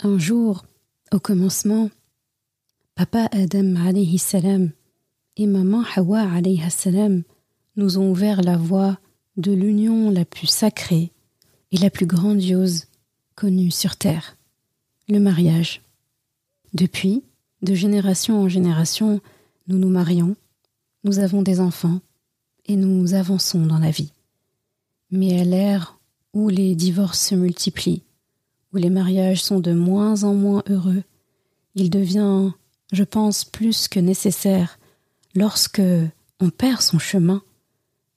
Un jour, au commencement, Papa Adam alayhi salam et Maman Hawa alayhi salam nous ont ouvert la voie de l'union la plus sacrée et la plus grandiose connue sur terre, le mariage. Depuis, de génération en génération, nous nous marions, nous avons des enfants et nous avançons dans la vie. Mais à l'ère où les divorces se multiplient, où les mariages sont de moins en moins heureux, il devient, je pense, plus que nécessaire, lorsque on perd son chemin,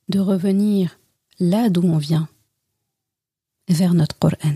de revenir là d'où on vient, vers notre Coran.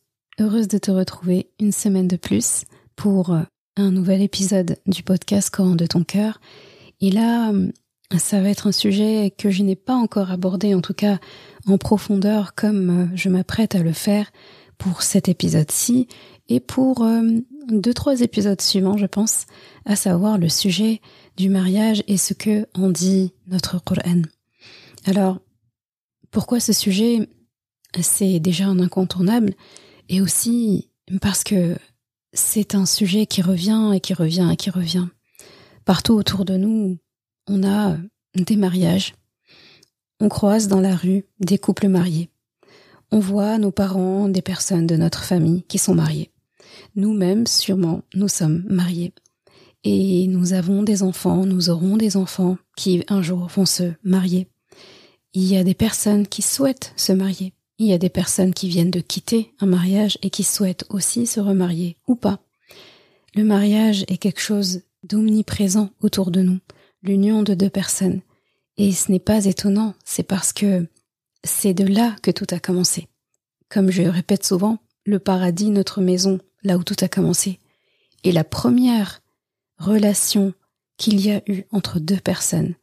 Heureuse de te retrouver une semaine de plus pour euh, un nouvel épisode du podcast Coran de ton cœur. Et là, euh, ça va être un sujet que je n'ai pas encore abordé, en tout cas en profondeur, comme euh, je m'apprête à le faire pour cet épisode-ci et pour deux, trois épisodes suivants, je pense, à savoir le sujet du mariage et ce que en dit notre Coran. Alors, pourquoi ce sujet? C'est déjà un incontournable et aussi parce que c'est un sujet qui revient et qui revient et qui revient. Partout autour de nous, on a des mariages. On croise dans la rue des couples mariés. On voit nos parents, des personnes de notre famille qui sont mariés. Nous-mêmes, sûrement, nous sommes mariés. Et nous avons des enfants, nous aurons des enfants qui un jour vont se marier. Il y a des personnes qui souhaitent se marier. Il y a des personnes qui viennent de quitter un mariage et qui souhaitent aussi se remarier ou pas. Le mariage est quelque chose d'omniprésent autour de nous, l'union de deux personnes. Et ce n'est pas étonnant, c'est parce que c'est de là que tout a commencé. Comme je répète souvent, le paradis, notre maison, là où tout a commencé. Et la première relation qu'il y a eu entre deux personnes,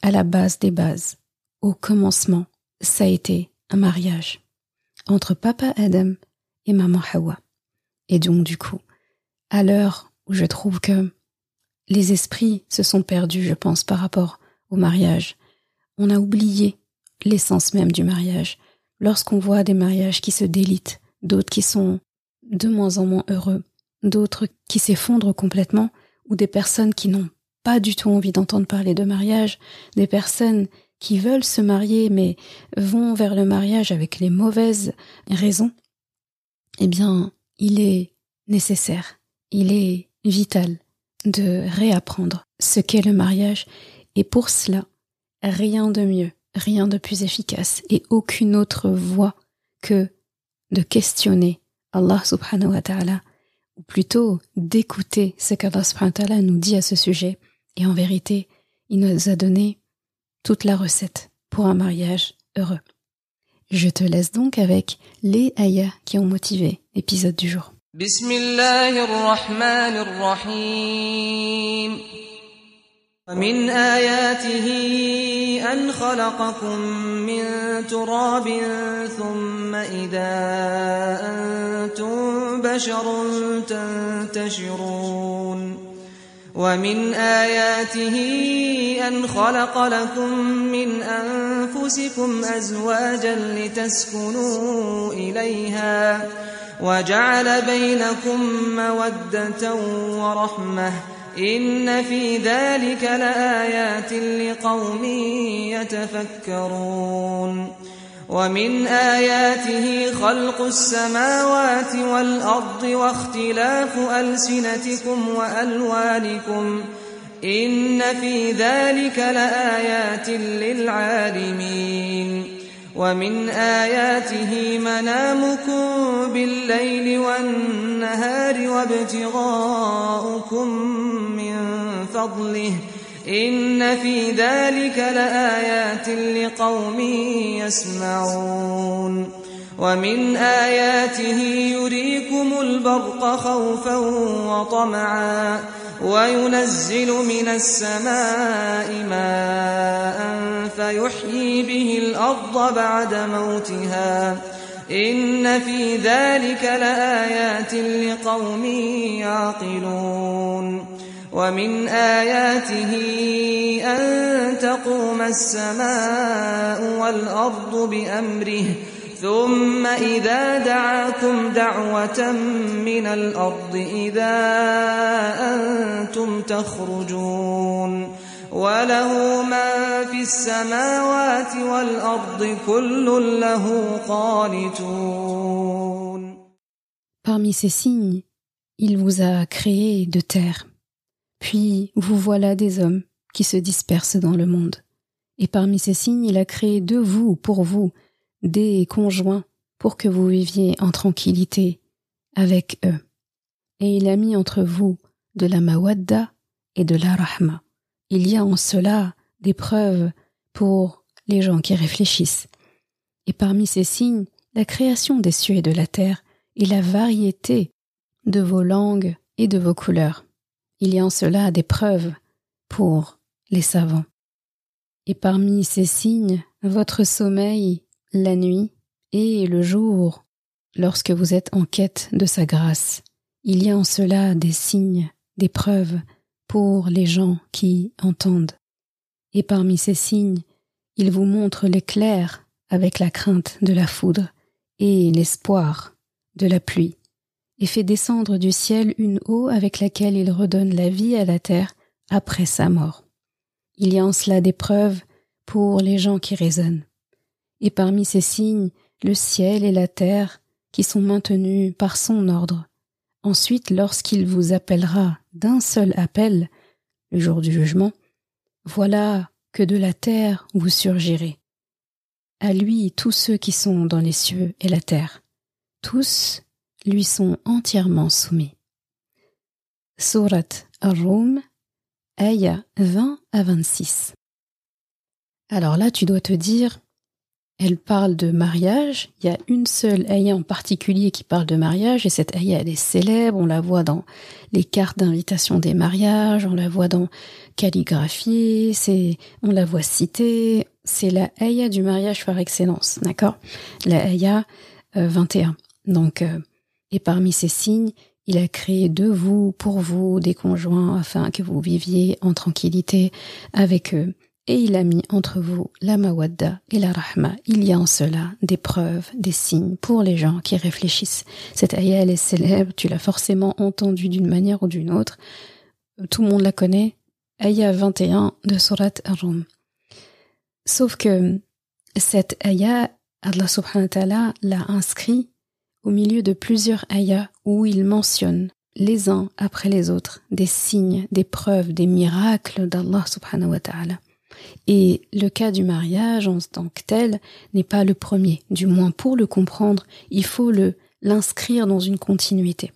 à la base des bases, au commencement, ça a été un mariage entre papa Adam et maman Hawa. Et donc du coup, à l'heure où je trouve que les esprits se sont perdus, je pense, par rapport au mariage, on a oublié l'essence même du mariage. Lorsqu'on voit des mariages qui se délitent, d'autres qui sont de moins en moins heureux, d'autres qui s'effondrent complètement, ou des personnes qui n'ont pas du tout envie d'entendre parler de mariage, des personnes qui veulent se marier mais vont vers le mariage avec les mauvaises raisons, eh bien, il est nécessaire, il est vital de réapprendre ce qu'est le mariage. Et pour cela, rien de mieux, rien de plus efficace et aucune autre voie que de questionner Allah subhanahu wa ta'ala ou plutôt d'écouter ce qu'Allah subhanahu wa ta'ala nous dit à ce sujet. Et en vérité, il nous a donné toute la recette pour un mariage heureux. Je te laisse donc avec les ayahs qui ont motivé l'épisode du jour. ومن آياته أن خلقكم من تراب ثم إذا أنتم بشر تنتشرون ومن آياته أن خلق لكم من أنفسكم أزواجا لتسكنوا إليها وجعل بينكم مودة ورحمة إن في ذلك لآيات لقوم يتفكرون ومن آياته خلق السماوات والأرض واختلاف ألسنتكم وألوانكم إن في ذلك لآيات للعالمين ومن آياته منامكم بالليل والنهار وابتغاؤكم من فضله إن في ذلك لآيات لقوم يسمعون. ومن آياته يريكم البرق خوفا وطمعا وينزل من السماء ماء فيحيي به الأرض بعد موتها. إن في ذلك لآيات لقوم يعقلون. ومن آياته أن تقوم السماء والأرض بأمره ثم إذا دعاكم دعوة من الأرض إذا أنتم تخرجون وله ما في السماوات والأرض كل له قانتون Parmi ces signes, il vous a créé de terre. Puis vous voilà des hommes qui se dispersent dans le monde. Et parmi ces signes, il a créé de vous, pour vous, des conjoints pour que vous viviez en tranquillité avec eux. Et il a mis entre vous de la mawadda et de la rahma. Il y a en cela des preuves pour les gens qui réfléchissent. Et parmi ces signes, la création des cieux et de la terre et la variété de vos langues et de vos couleurs. Il y a en cela des preuves pour les savants. Et parmi ces signes, votre sommeil la nuit et le jour, lorsque vous êtes en quête de sa grâce. Il y a en cela des signes, des preuves pour les gens qui entendent. Et parmi ces signes, il vous montre l'éclair avec la crainte de la foudre et l'espoir de la pluie, et fait descendre du ciel une eau avec laquelle il redonne la vie à la terre après sa mort. Il y a en cela des preuves pour les gens qui raisonnent et parmi ces signes le ciel et la terre qui sont maintenus par son ordre. Ensuite, lorsqu'il vous appellera d'un seul appel, le jour du jugement, voilà que de la terre vous surgirez. À lui tous ceux qui sont dans les cieux et la terre, tous lui sont entièrement soumis. Surat Ar-Rum, Aya 20 à 26. Alors là, tu dois te dire, elle parle de mariage. Il y a une seule ayah en particulier qui parle de mariage, et cette ayah, elle est célèbre. On la voit dans les cartes d'invitation des mariages, on la voit dans calligraphie, on la voit citée. C'est la ayah du mariage par excellence, d'accord? La ayah 21. Donc, euh, et parmi ces signes, il a créé de vous, pour vous, des conjoints, afin que vous viviez en tranquillité avec eux et il a mis entre vous la mawadda et la rahma. Il y a en cela des preuves, des signes pour les gens qui réfléchissent. Cette ayah, elle est célèbre, tu l'as forcément entendue d'une manière ou d'une autre. Tout le monde la connaît. Ayah 21 de Surat Ar-Rum. Sauf que cette ayah, Allah subhanahu wa ta'ala l'a inscrit au milieu de plusieurs ayahs où il mentionne les uns après les autres des signes, des preuves, des miracles d'Allah subhanahu wa ta'ala. Et le cas du mariage en tant que tel n'est pas le premier. Du moins pour le comprendre, il faut le l'inscrire dans une continuité.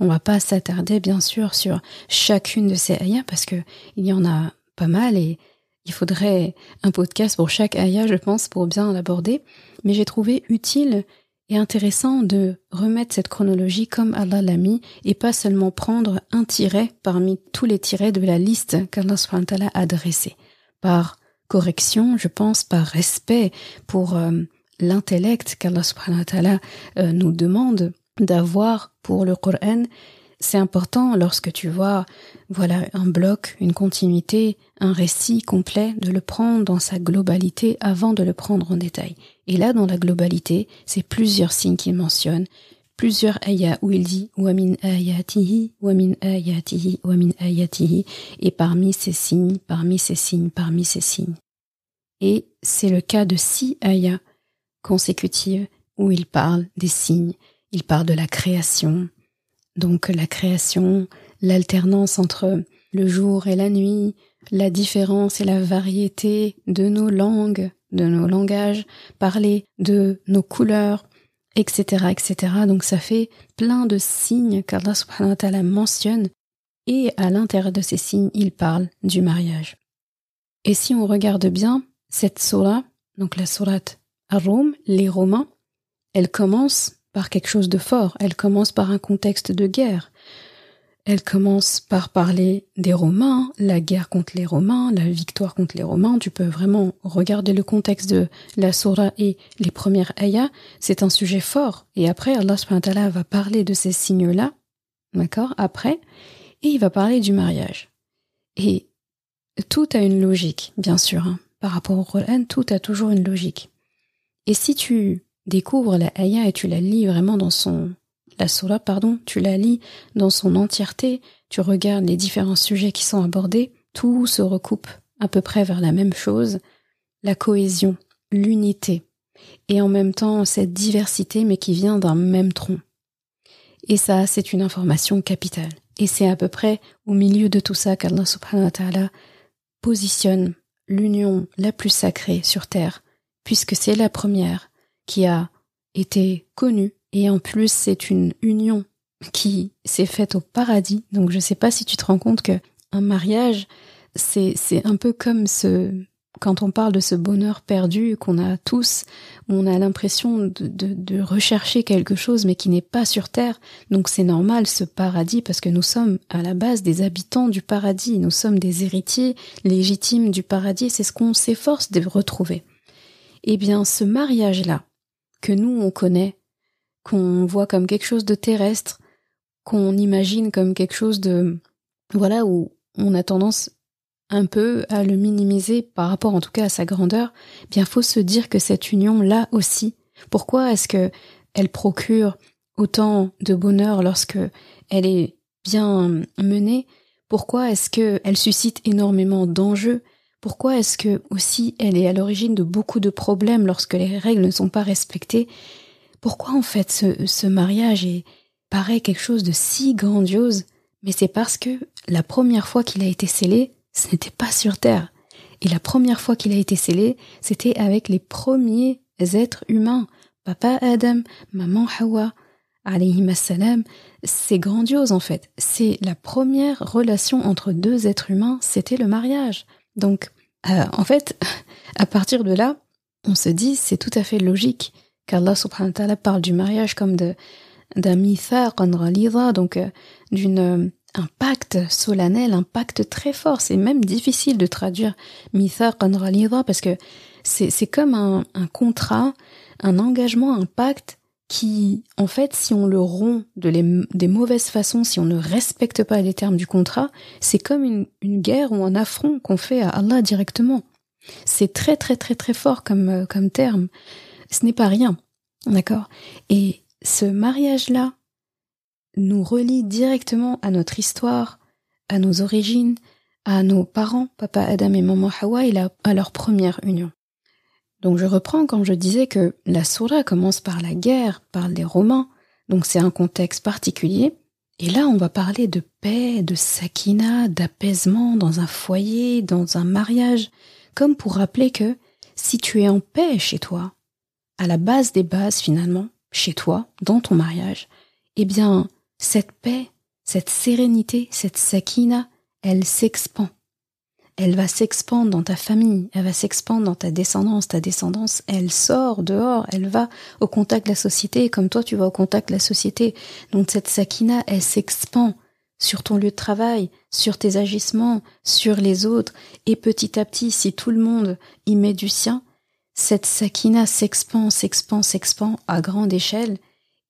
On va pas s'attarder bien sûr sur chacune de ces ayahs parce que il y en a pas mal et il faudrait un podcast pour chaque ayah, je pense, pour bien l'aborder. Mais j'ai trouvé utile et intéressant de remettre cette chronologie comme Allah l'a mis et pas seulement prendre un tiret parmi tous les tirets de la liste qu'Allah a dressée par correction, je pense, par respect pour euh, l'intellect qu'Allah euh, nous demande d'avoir pour le Coran. C'est important lorsque tu vois, voilà, un bloc, une continuité, un récit complet, de le prendre dans sa globalité avant de le prendre en détail. Et là, dans la globalité, c'est plusieurs signes qu'il mentionne, plusieurs ayats où il dit wa min ayatihi wa min ayatihi wa min ayatihi et parmi ces signes, parmi ces signes, parmi ces signes. Et c'est le cas de six ayats consécutives où il parle des signes, il parle de la création, donc la création, l'alternance entre le jour et la nuit, la différence et la variété de nos langues, de nos langages, parler de nos couleurs, etc., etc. Donc ça fait plein de signes qu'Allah subhanahu wa ta'ala mentionne et à l'intérieur de ces signes, il parle du mariage. Et si on regarde bien cette surah, donc la sourate Ar-Rum, les Romains, elle commence par quelque chose de fort, elle commence par un contexte de guerre, elle commence par parler des Romains, la guerre contre les Romains, la victoire contre les Romains. Tu peux vraiment regarder le contexte de la Surah et les premières ayahs. C'est un sujet fort. Et après, Allah subhanahu va parler de ces signes-là, d'accord, après, et il va parler du mariage. Et tout a une logique, bien sûr. Hein. Par rapport au Coran, tout a toujours une logique. Et si tu découvres la ayah et tu la lis vraiment dans son la surah, pardon, tu la lis dans son entièreté, tu regardes les différents sujets qui sont abordés, tout se recoupe à peu près vers la même chose, la cohésion, l'unité, et en même temps cette diversité mais qui vient d'un même tronc. Et ça, c'est une information capitale. Et c'est à peu près au milieu de tout ça qu'Allah subhanahu wa ta'ala positionne l'union la plus sacrée sur terre, puisque c'est la première qui a été connue et en plus, c'est une union qui s'est faite au paradis. Donc je ne sais pas si tu te rends compte que un mariage, c'est c'est un peu comme ce quand on parle de ce bonheur perdu qu'on a tous, on a l'impression de, de, de, rechercher quelque chose mais qui n'est pas sur terre. Donc c'est normal ce paradis parce que nous sommes à la base des habitants du paradis, nous sommes des héritiers légitimes du paradis, c'est ce qu'on s'efforce de retrouver. Eh bien ce mariage-là, que nous on connaît qu'on voit comme quelque chose de terrestre, qu'on imagine comme quelque chose de voilà où on a tendance un peu à le minimiser par rapport en tout cas à sa grandeur, eh bien faut se dire que cette union là aussi, pourquoi est-ce que elle procure autant de bonheur lorsque elle est bien menée? Pourquoi est-ce que elle suscite énormément d'enjeux? Pourquoi est-ce que aussi elle est à l'origine de beaucoup de problèmes lorsque les règles ne sont pas respectées? Pourquoi en fait ce, mariage est, paraît quelque chose de si grandiose Mais c'est parce que la première fois qu'il a été scellé, ce n'était pas sur Terre. Et la première fois qu'il a été scellé, c'était avec les premiers êtres humains. Papa Adam, maman Hawa, alayhi salam. C'est grandiose en fait. C'est la première relation entre deux êtres humains, c'était le mariage. Donc, euh, en fait, à partir de là, on se dit c'est tout à fait logique qu'Allah subhanahu wa ta'ala parle du mariage comme de d'un donc euh, d'une euh, un pacte solennel, un pacte très fort. C'est même difficile de traduire mithaq parce que c'est c'est comme un, un contrat, un engagement, un pacte qui, en fait, si on le rompt de les, des mauvaises façons, si on ne respecte pas les termes du contrat, c'est comme une, une guerre ou un affront qu'on fait à Allah directement. C'est très très très très fort comme, euh, comme terme ce n'est pas rien. D'accord Et ce mariage-là nous relie directement à notre histoire, à nos origines, à nos parents, papa Adam et maman Hawa, et à leur première union. Donc je reprends quand je disais que la Soura commence par la guerre, par les Romains, donc c'est un contexte particulier. Et là, on va parler de paix, de sakina, d'apaisement dans un foyer, dans un mariage, comme pour rappeler que si tu es en paix chez toi, à la base des bases finalement, chez toi, dans ton mariage, eh bien, cette paix, cette sérénité, cette sakina, elle s'expand. Elle va s'expandre dans ta famille, elle va s'expandre dans ta descendance. Ta descendance, elle sort dehors, elle va au contact de la société, comme toi tu vas au contact de la société. Donc cette sakina, elle s'expand sur ton lieu de travail, sur tes agissements, sur les autres, et petit à petit, si tout le monde y met du sien, cette sakina s'expand, s'expand, s'expand à grande échelle,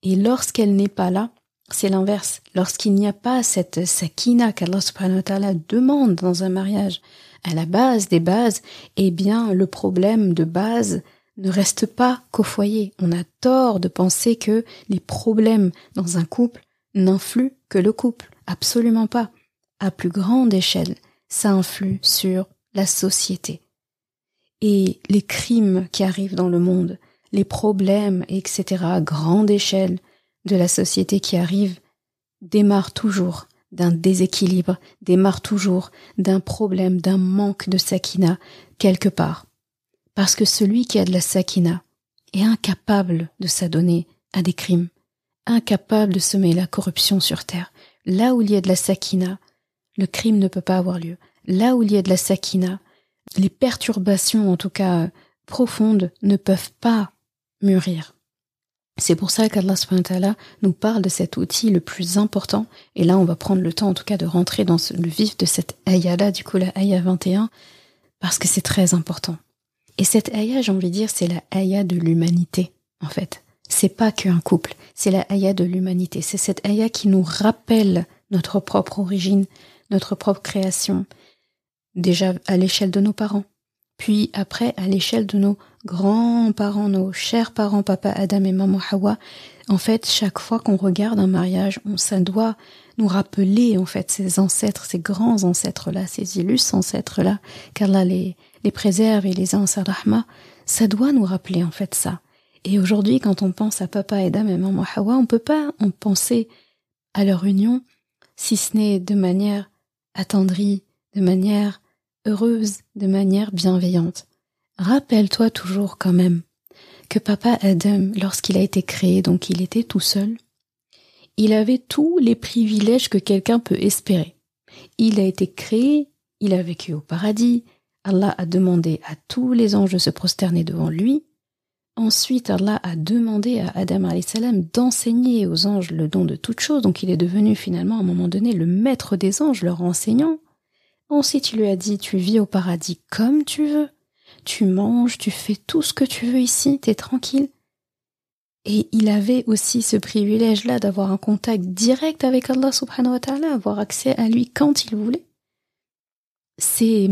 et lorsqu'elle n'est pas là, c'est l'inverse. Lorsqu'il n'y a pas cette sakina qu'Allah subhanahu wa ta'ala demande dans un mariage, à la base des bases, eh bien, le problème de base ne reste pas qu'au foyer. On a tort de penser que les problèmes dans un couple n'influent que le couple. Absolument pas. À plus grande échelle, ça influe sur la société. Et les crimes qui arrivent dans le monde, les problèmes, etc., à grande échelle de la société qui arrive, démarrent toujours d'un déséquilibre, démarrent toujours d'un problème, d'un manque de sakina quelque part. Parce que celui qui a de la sakina est incapable de s'adonner à des crimes, incapable de semer la corruption sur terre. Là où il y a de la sakina, le crime ne peut pas avoir lieu. Là où il y a de la sakina, les perturbations, en tout cas profondes, ne peuvent pas mûrir. C'est pour ça qu'Allah nous parle de cet outil le plus important. Et là, on va prendre le temps, en tout cas, de rentrer dans le vif de cette ayah-là, du coup, la ayah 21, parce que c'est très important. Et cette ayah, j'ai envie de dire, c'est la ayah de l'humanité, en fait. C'est pas qu'un couple, c'est la ayah de l'humanité. C'est cette ayah qui nous rappelle notre propre origine, notre propre création, déjà à l'échelle de nos parents, puis après à l'échelle de nos grands-parents, nos chers parents, papa Adam et maman Hawa. En fait, chaque fois qu'on regarde un mariage, on, ça doit nous rappeler en fait ces ancêtres, ces grands ancêtres-là, ces illustres ancêtres-là, qu'Allah les, les préserve et les a en rahma, ça doit nous rappeler en fait ça. Et aujourd'hui, quand on pense à papa Adam et maman Hawa, on peut pas en penser à leur union, si ce n'est de manière attendrie, de manière heureuse, de manière bienveillante. Rappelle-toi toujours quand même que papa Adam, lorsqu'il a été créé, donc il était tout seul, il avait tous les privilèges que quelqu'un peut espérer. Il a été créé, il a vécu au paradis, Allah a demandé à tous les anges de se prosterner devant lui. Ensuite, Allah a demandé à Adam salam d'enseigner aux anges le don de toutes choses, donc il est devenu finalement à un moment donné le maître des anges, leur enseignant. Ensuite, il lui a dit, tu vis au paradis comme tu veux, tu manges, tu fais tout ce que tu veux ici, t'es tranquille. Et il avait aussi ce privilège-là d'avoir un contact direct avec Allah subhanahu wa ta'ala, avoir accès à lui quand il voulait. C'est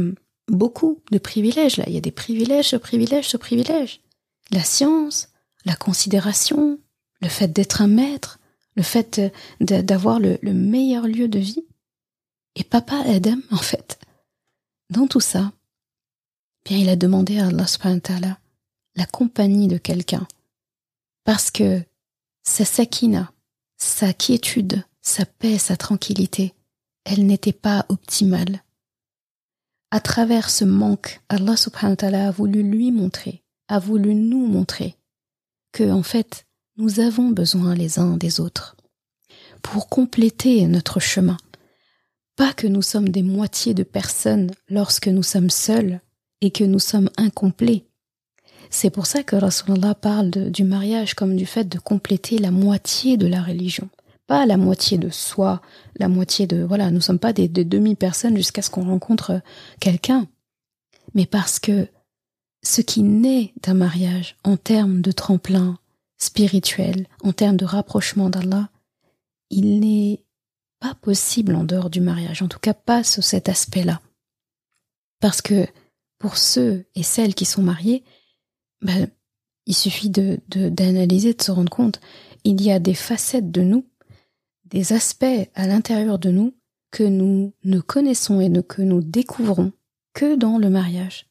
beaucoup de privilèges là. Il y a des privilèges, ce privilège, ce privilège. La science, la considération, le fait d'être un maître, le fait d'avoir le meilleur lieu de vie. Et papa Adam, en fait, dans tout ça, bien il a demandé à Allah subhanahu la compagnie de quelqu'un. Parce que sa sakina, sa quiétude, sa paix, sa tranquillité, elle n'était pas optimale. À travers ce manque, Allah subhanahu a voulu lui montrer, a voulu nous montrer que, en fait, nous avons besoin les uns des autres pour compléter notre chemin pas que nous sommes des moitiés de personnes lorsque nous sommes seuls et que nous sommes incomplets. C'est pour ça que Rasulallah parle du mariage comme du fait de compléter la moitié de la religion. Pas la moitié de soi, la moitié de, voilà, nous sommes pas des, des demi-personnes jusqu'à ce qu'on rencontre quelqu'un. Mais parce que ce qui naît d'un mariage en termes de tremplin spirituel, en termes de rapprochement d'Allah, il n'est pas possible en dehors du mariage, en tout cas pas sur cet aspect-là. Parce que pour ceux et celles qui sont mariés, ben, il suffit de d'analyser, de, se rendre compte, il y a des facettes de nous, des aspects à l'intérieur de nous que nous ne connaissons et que nous découvrons que dans le mariage.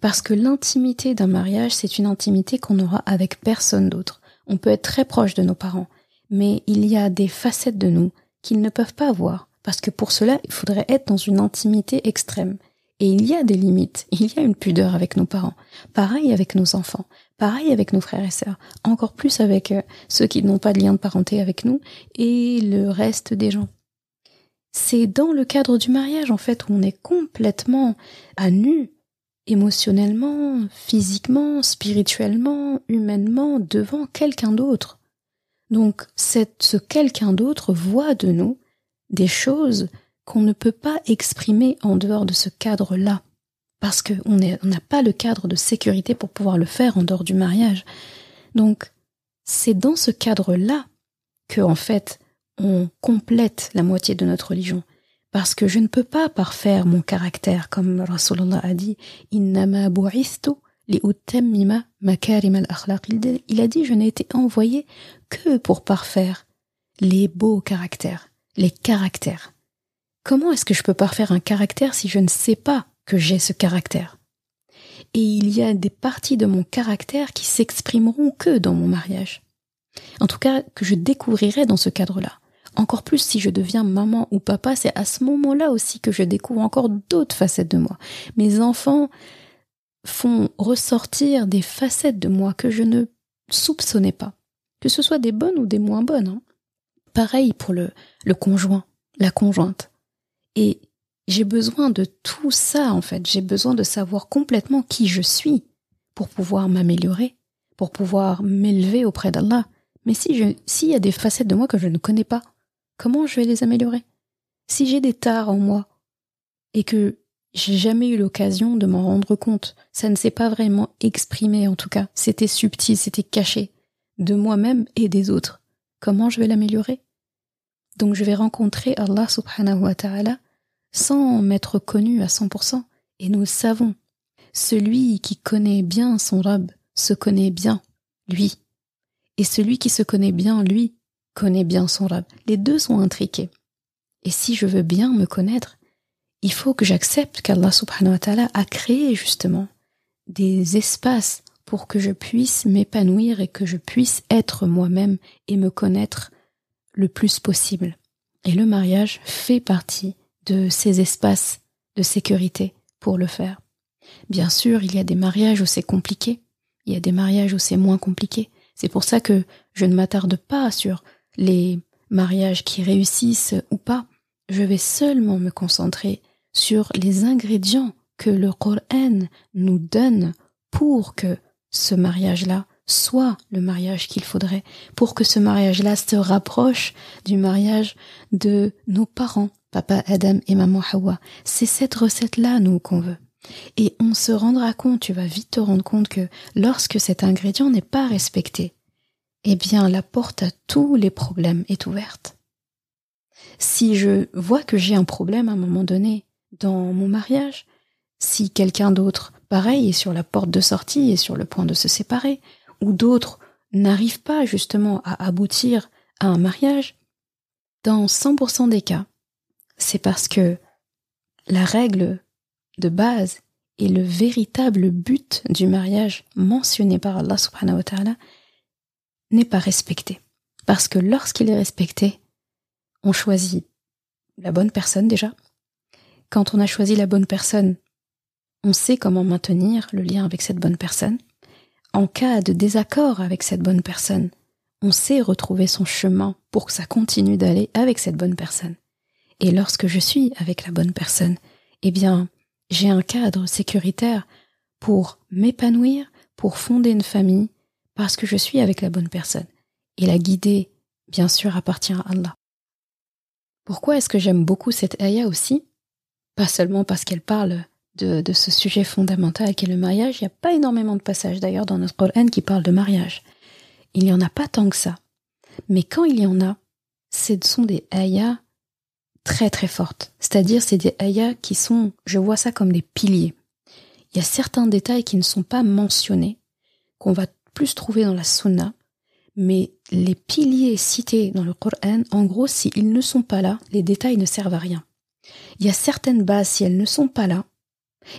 Parce que l'intimité d'un mariage, c'est une intimité qu'on aura avec personne d'autre. On peut être très proche de nos parents, mais il y a des facettes de nous, qu'ils ne peuvent pas avoir, parce que pour cela, il faudrait être dans une intimité extrême. Et il y a des limites, il y a une pudeur avec nos parents, pareil avec nos enfants, pareil avec nos frères et sœurs, encore plus avec euh, ceux qui n'ont pas de lien de parenté avec nous et le reste des gens. C'est dans le cadre du mariage, en fait, où on est complètement à nu, émotionnellement, physiquement, spirituellement, humainement, devant quelqu'un d'autre. Donc ce quelqu'un d'autre voit de nous des choses qu'on ne peut pas exprimer en dehors de ce cadre-là, parce qu'on n'a pas le cadre de sécurité pour pouvoir le faire en dehors du mariage. Donc c'est dans ce cadre-là que en fait on complète la moitié de notre religion. Parce que je ne peux pas parfaire mon caractère, comme Rasulullah a dit, Innama al-akhlaq. Il a dit, je n'ai été envoyé que pour parfaire les beaux caractères, les caractères. Comment est-ce que je peux parfaire un caractère si je ne sais pas que j'ai ce caractère? Et il y a des parties de mon caractère qui s'exprimeront que dans mon mariage. En tout cas, que je découvrirai dans ce cadre-là. Encore plus si je deviens maman ou papa, c'est à ce moment-là aussi que je découvre encore d'autres facettes de moi. Mes enfants font ressortir des facettes de moi que je ne soupçonnais pas. Que ce soit des bonnes ou des moins bonnes. hein. Pareil pour le, le conjoint, la conjointe. Et j'ai besoin de tout ça, en fait. J'ai besoin de savoir complètement qui je suis pour pouvoir m'améliorer, pour pouvoir m'élever auprès d'Allah. Mais si s'il y a des facettes de moi que je ne connais pas, comment je vais les améliorer? Si j'ai des tares en moi et que j'ai jamais eu l'occasion de m'en rendre compte, ça ne s'est pas vraiment exprimé en tout cas, c'était subtil, c'était caché de moi-même et des autres. Comment je vais l'améliorer? Donc je vais rencontrer Allah subhanahu wa ta'ala sans m'être connu à 100%. Et nous le savons. Celui qui connaît bien son Rab se connaît bien, lui. Et celui qui se connaît bien, lui, connaît bien son Rab. Les deux sont intriqués. Et si je veux bien me connaître, il faut que j'accepte qu'Allah subhanahu wa ta'ala a créé justement des espaces pour que je puisse m'épanouir et que je puisse être moi-même et me connaître le plus possible. Et le mariage fait partie de ces espaces de sécurité pour le faire. Bien sûr, il y a des mariages où c'est compliqué, il y a des mariages où c'est moins compliqué. C'est pour ça que je ne m'attarde pas sur les mariages qui réussissent ou pas. Je vais seulement me concentrer sur les ingrédients que le Coran nous donne pour que ce mariage-là soit le mariage qu'il faudrait, pour que ce mariage-là se rapproche du mariage de nos parents, papa Adam et maman Hawa. C'est cette recette-là, nous, qu'on veut. Et on se rendra compte, tu vas vite te rendre compte que lorsque cet ingrédient n'est pas respecté, eh bien, la porte à tous les problèmes est ouverte. Si je vois que j'ai un problème à un moment donné dans mon mariage, si quelqu'un d'autre, pareil, est sur la porte de sortie et sur le point de se séparer, ou d'autres n'arrivent pas justement à aboutir à un mariage, dans 100% des cas, c'est parce que la règle de base et le véritable but du mariage mentionné par Allah subhanahu wa ta'ala n'est pas respecté. Parce que lorsqu'il est respecté, on choisit la bonne personne déjà. Quand on a choisi la bonne personne, on sait comment maintenir le lien avec cette bonne personne. En cas de désaccord avec cette bonne personne, on sait retrouver son chemin pour que ça continue d'aller avec cette bonne personne. Et lorsque je suis avec la bonne personne, eh bien, j'ai un cadre sécuritaire pour m'épanouir, pour fonder une famille, parce que je suis avec la bonne personne. Et la guider, bien sûr, appartient à Allah. Pourquoi est-ce que j'aime beaucoup cette ayah aussi? Pas seulement parce qu'elle parle de, ce sujet fondamental qui est le mariage. Il n'y a pas énormément de passages d'ailleurs dans notre Coran qui parlent de mariage. Il n'y en a pas tant que ça. Mais quand il y en a, ce sont des ayahs très très fortes. C'est-à-dire c'est des ayahs qui sont, je vois ça comme des piliers. Il y a certains détails qui ne sont pas mentionnés, qu'on va plus trouver dans la sunna, mais les piliers cités dans le Coran, en gros, s'ils ne sont pas là, les détails ne servent à rien. Il y a certaines bases, si elles ne sont pas là,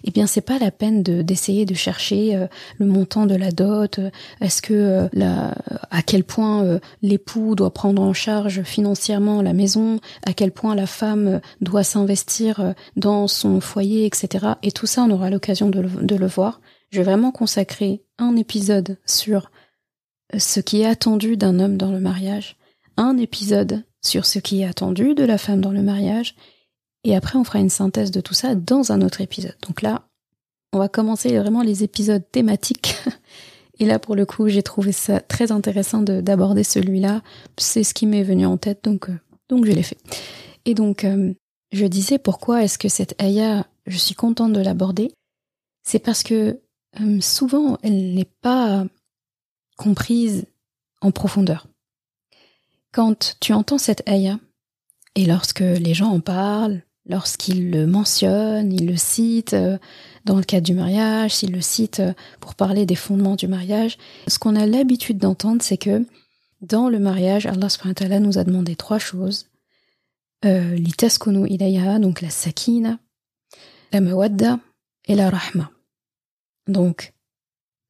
eh bien c'est pas la peine de d'essayer de chercher euh, le montant de la dot euh, est-ce que euh, à quel point l'époux doit prendre en charge financièrement la maison à quel point la femme doit s'investir dans son foyer etc et tout ça on aura l'occasion de le voir. Je vais vraiment consacrer un épisode sur ce qui est attendu d'un homme dans le mariage un épisode sur ce qui est attendu de la femme dans le mariage et après, on fera une synthèse de tout ça dans un autre épisode. Donc là, on va commencer vraiment les épisodes thématiques. Et là, pour le coup, j'ai trouvé ça très intéressant d'aborder celui-là. C'est ce qui m'est venu en tête, donc, euh, donc je l'ai fait. Et donc, euh, je disais pourquoi est-ce que cette ayah, je suis contente de l'aborder? C'est parce que euh, souvent, elle n'est pas comprise en profondeur. Quand tu entends cette ayah, et lorsque les gens en parlent, lorsqu'il le mentionne, il le cite euh, dans le cadre du mariage, s'il le cite euh, pour parler des fondements du mariage. Ce qu'on a l'habitude d'entendre, c'est que dans le mariage, Allah subhanahu nous a demandé trois choses. Euh, L'itaskunu ilayha, donc la sakina, la mawadda et la rahma. Donc,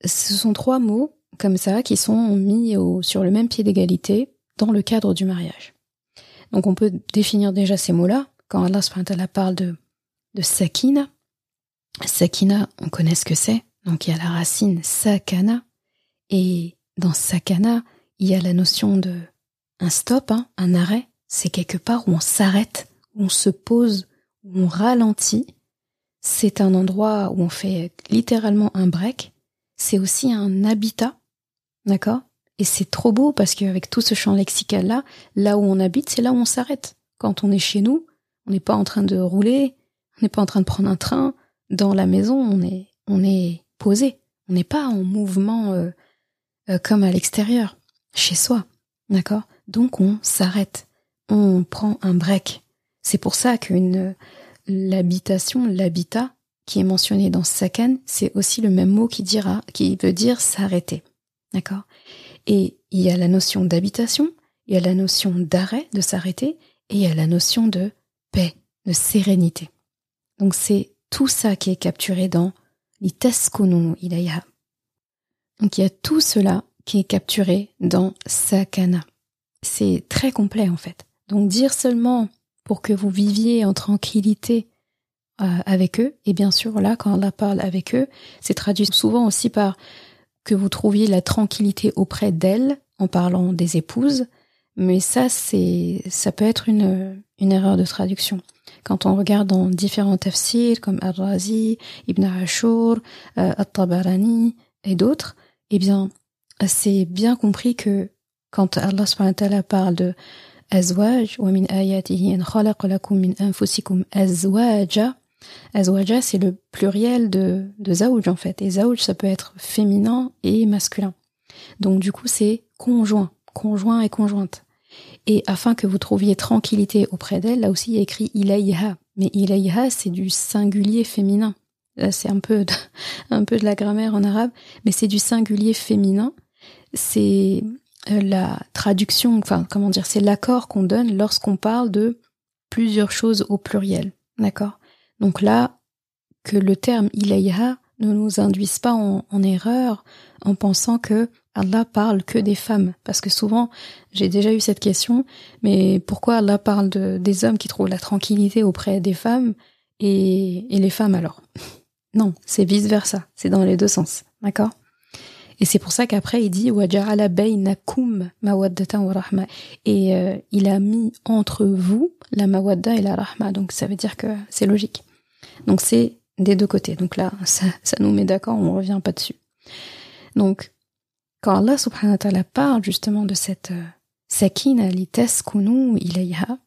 ce sont trois mots comme ça qui sont mis au, sur le même pied d'égalité dans le cadre du mariage. Donc on peut définir déjà ces mots-là quand Allah parle de, de sakina. Sakina, on connaît ce que c'est. Donc il y a la racine sakana et dans sakana, il y a la notion de un stop, hein, un arrêt. C'est quelque part où on s'arrête, où on se pose, où on ralentit. C'est un endroit où on fait littéralement un break. C'est aussi un habitat, d'accord? Et c'est trop beau parce qu'avec tout ce champ lexical là, là où on habite, c'est là où on s'arrête. Quand on est chez nous, on n'est pas en train de rouler, on n'est pas en train de prendre un train. Dans la maison, on est, posé. On n'est pas en mouvement euh, euh, comme à l'extérieur, chez soi. D'accord? Donc on s'arrête. On prend un break. C'est pour ça qu'une l'habitation, l'habitat qui est mentionné dans Sakan, c'est aussi le même mot qui dira, qui veut dire s'arrêter. D'accord? Et il y a la notion d'habitation, il y a la notion d'arrêt, de s'arrêter, et il y a la notion de paix, de sérénité. Donc c'est tout ça qui est capturé dans l'itaskono ilaya. Donc il y a tout cela qui est capturé dans sakana. C'est très complet en fait. Donc dire seulement pour que vous viviez en tranquillité euh, avec eux, et bien sûr là quand on parle avec eux, c'est traduit souvent aussi par que vous trouviez la tranquillité auprès d'elles en parlant des épouses, mais ça, c'est, ça peut être une, une erreur de traduction. Quand on regarde dans différents tafsirs comme Al-Razi, Ibn Ashur, euh, At-Tabarani et d'autres, eh bien, c'est bien compris que quand Allah subhanahu parle de azwaj wa min ayatihi lakum min anfusikum azwaja azwaja c'est le pluriel de de en fait. Et zawj ça peut être féminin et masculin. Donc du coup c'est conjoint conjoint et conjointe et afin que vous trouviez tranquillité auprès d'elle, là aussi il y a écrit ilayha. Mais ilayha, c'est du singulier féminin. C'est un peu de, un peu de la grammaire en arabe, mais c'est du singulier féminin. C'est euh, la traduction, enfin comment dire, c'est l'accord qu'on donne lorsqu'on parle de plusieurs choses au pluriel. D'accord? Donc là, que le terme ilayha ne nous induise pas en erreur en pensant que Allah parle que des femmes Parce que souvent, j'ai déjà eu cette question, mais pourquoi Allah parle de, des hommes qui trouvent la tranquillité auprès des femmes et, les femmes alors? Non, c'est vice versa, c'est dans les deux sens, d'accord? Et c'est pour ça qu'après il dit et euh, il a mis entre vous la mawadda et la rahma. Donc ça veut dire que c'est logique. Donc c'est des deux côtés. Donc là, ça, ça nous met d'accord, on revient pas dessus. Donc quand Allah subhanahu wa ta'ala parle justement de cette euh, sakina kunu ilayha,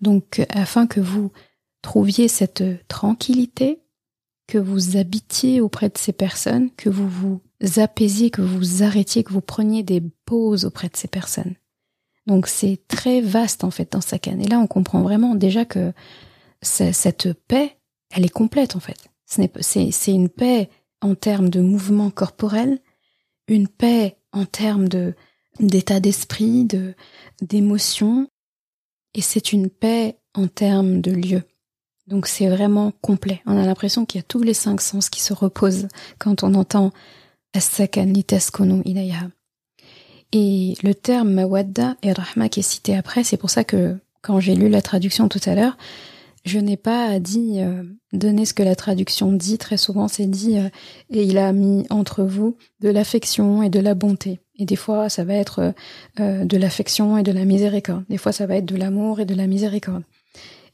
donc euh, afin que vous trouviez cette euh, tranquillité, que vous habitiez auprès de ces personnes, que vous vous apaisiez, que vous vous arrêtiez, que vous preniez des pauses auprès de ces personnes. Donc c'est très vaste en fait dans Sakan. Et là on comprend vraiment déjà que cette paix, elle est complète en fait. C'est une paix en termes de mouvement corporel, une paix en termes de d'état d'esprit, de d'émotion, et c'est une paix en termes de lieu. Donc c'est vraiment complet. On a l'impression qu'il y a tous les cinq sens qui se reposent quand on entend. Et le terme mawadda et rahma qui est cité après, c'est pour ça que quand j'ai lu la traduction tout à l'heure, je n'ai pas dit euh, donner ce que la traduction dit. Très souvent, c'est dit euh, et il a mis entre vous de l'affection et de la bonté. Et des fois, ça va être euh, de l'affection et de la miséricorde. Des fois, ça va être de l'amour et de la miséricorde.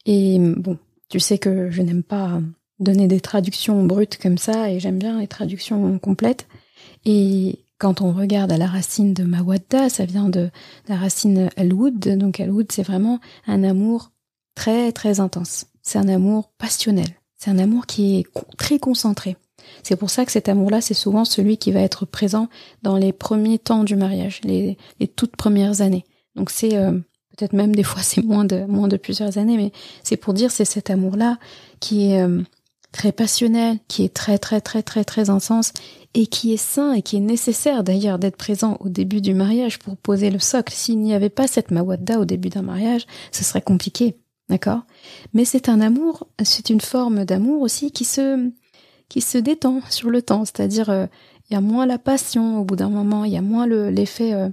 Et bon, tu sais que je n'aime pas donner des traductions brutes comme ça, et j'aime bien les traductions complètes. Et quand on regarde à la racine de mawadda, ça vient de la racine al-wood. Donc al-wood, c'est vraiment un amour très très intense. C'est un amour passionnel. C'est un amour qui est très concentré. C'est pour ça que cet amour-là, c'est souvent celui qui va être présent dans les premiers temps du mariage, les, toutes premières années. Donc c'est euh, Peut-être même des fois c'est moins de moins de plusieurs années, mais c'est pour dire c'est cet amour-là qui est euh, très passionnel, qui est très très très très très intense et qui est sain et qui est nécessaire d'ailleurs d'être présent au début du mariage pour poser le socle. S'il n'y avait pas cette mawadda au début d'un mariage, ce serait compliqué, d'accord? Mais c'est un amour, c'est une forme d'amour aussi qui se qui se détend sur le temps, c'est-à-dire euh, il y a moins la passion au bout d'un moment, il y a moins l'effet euh,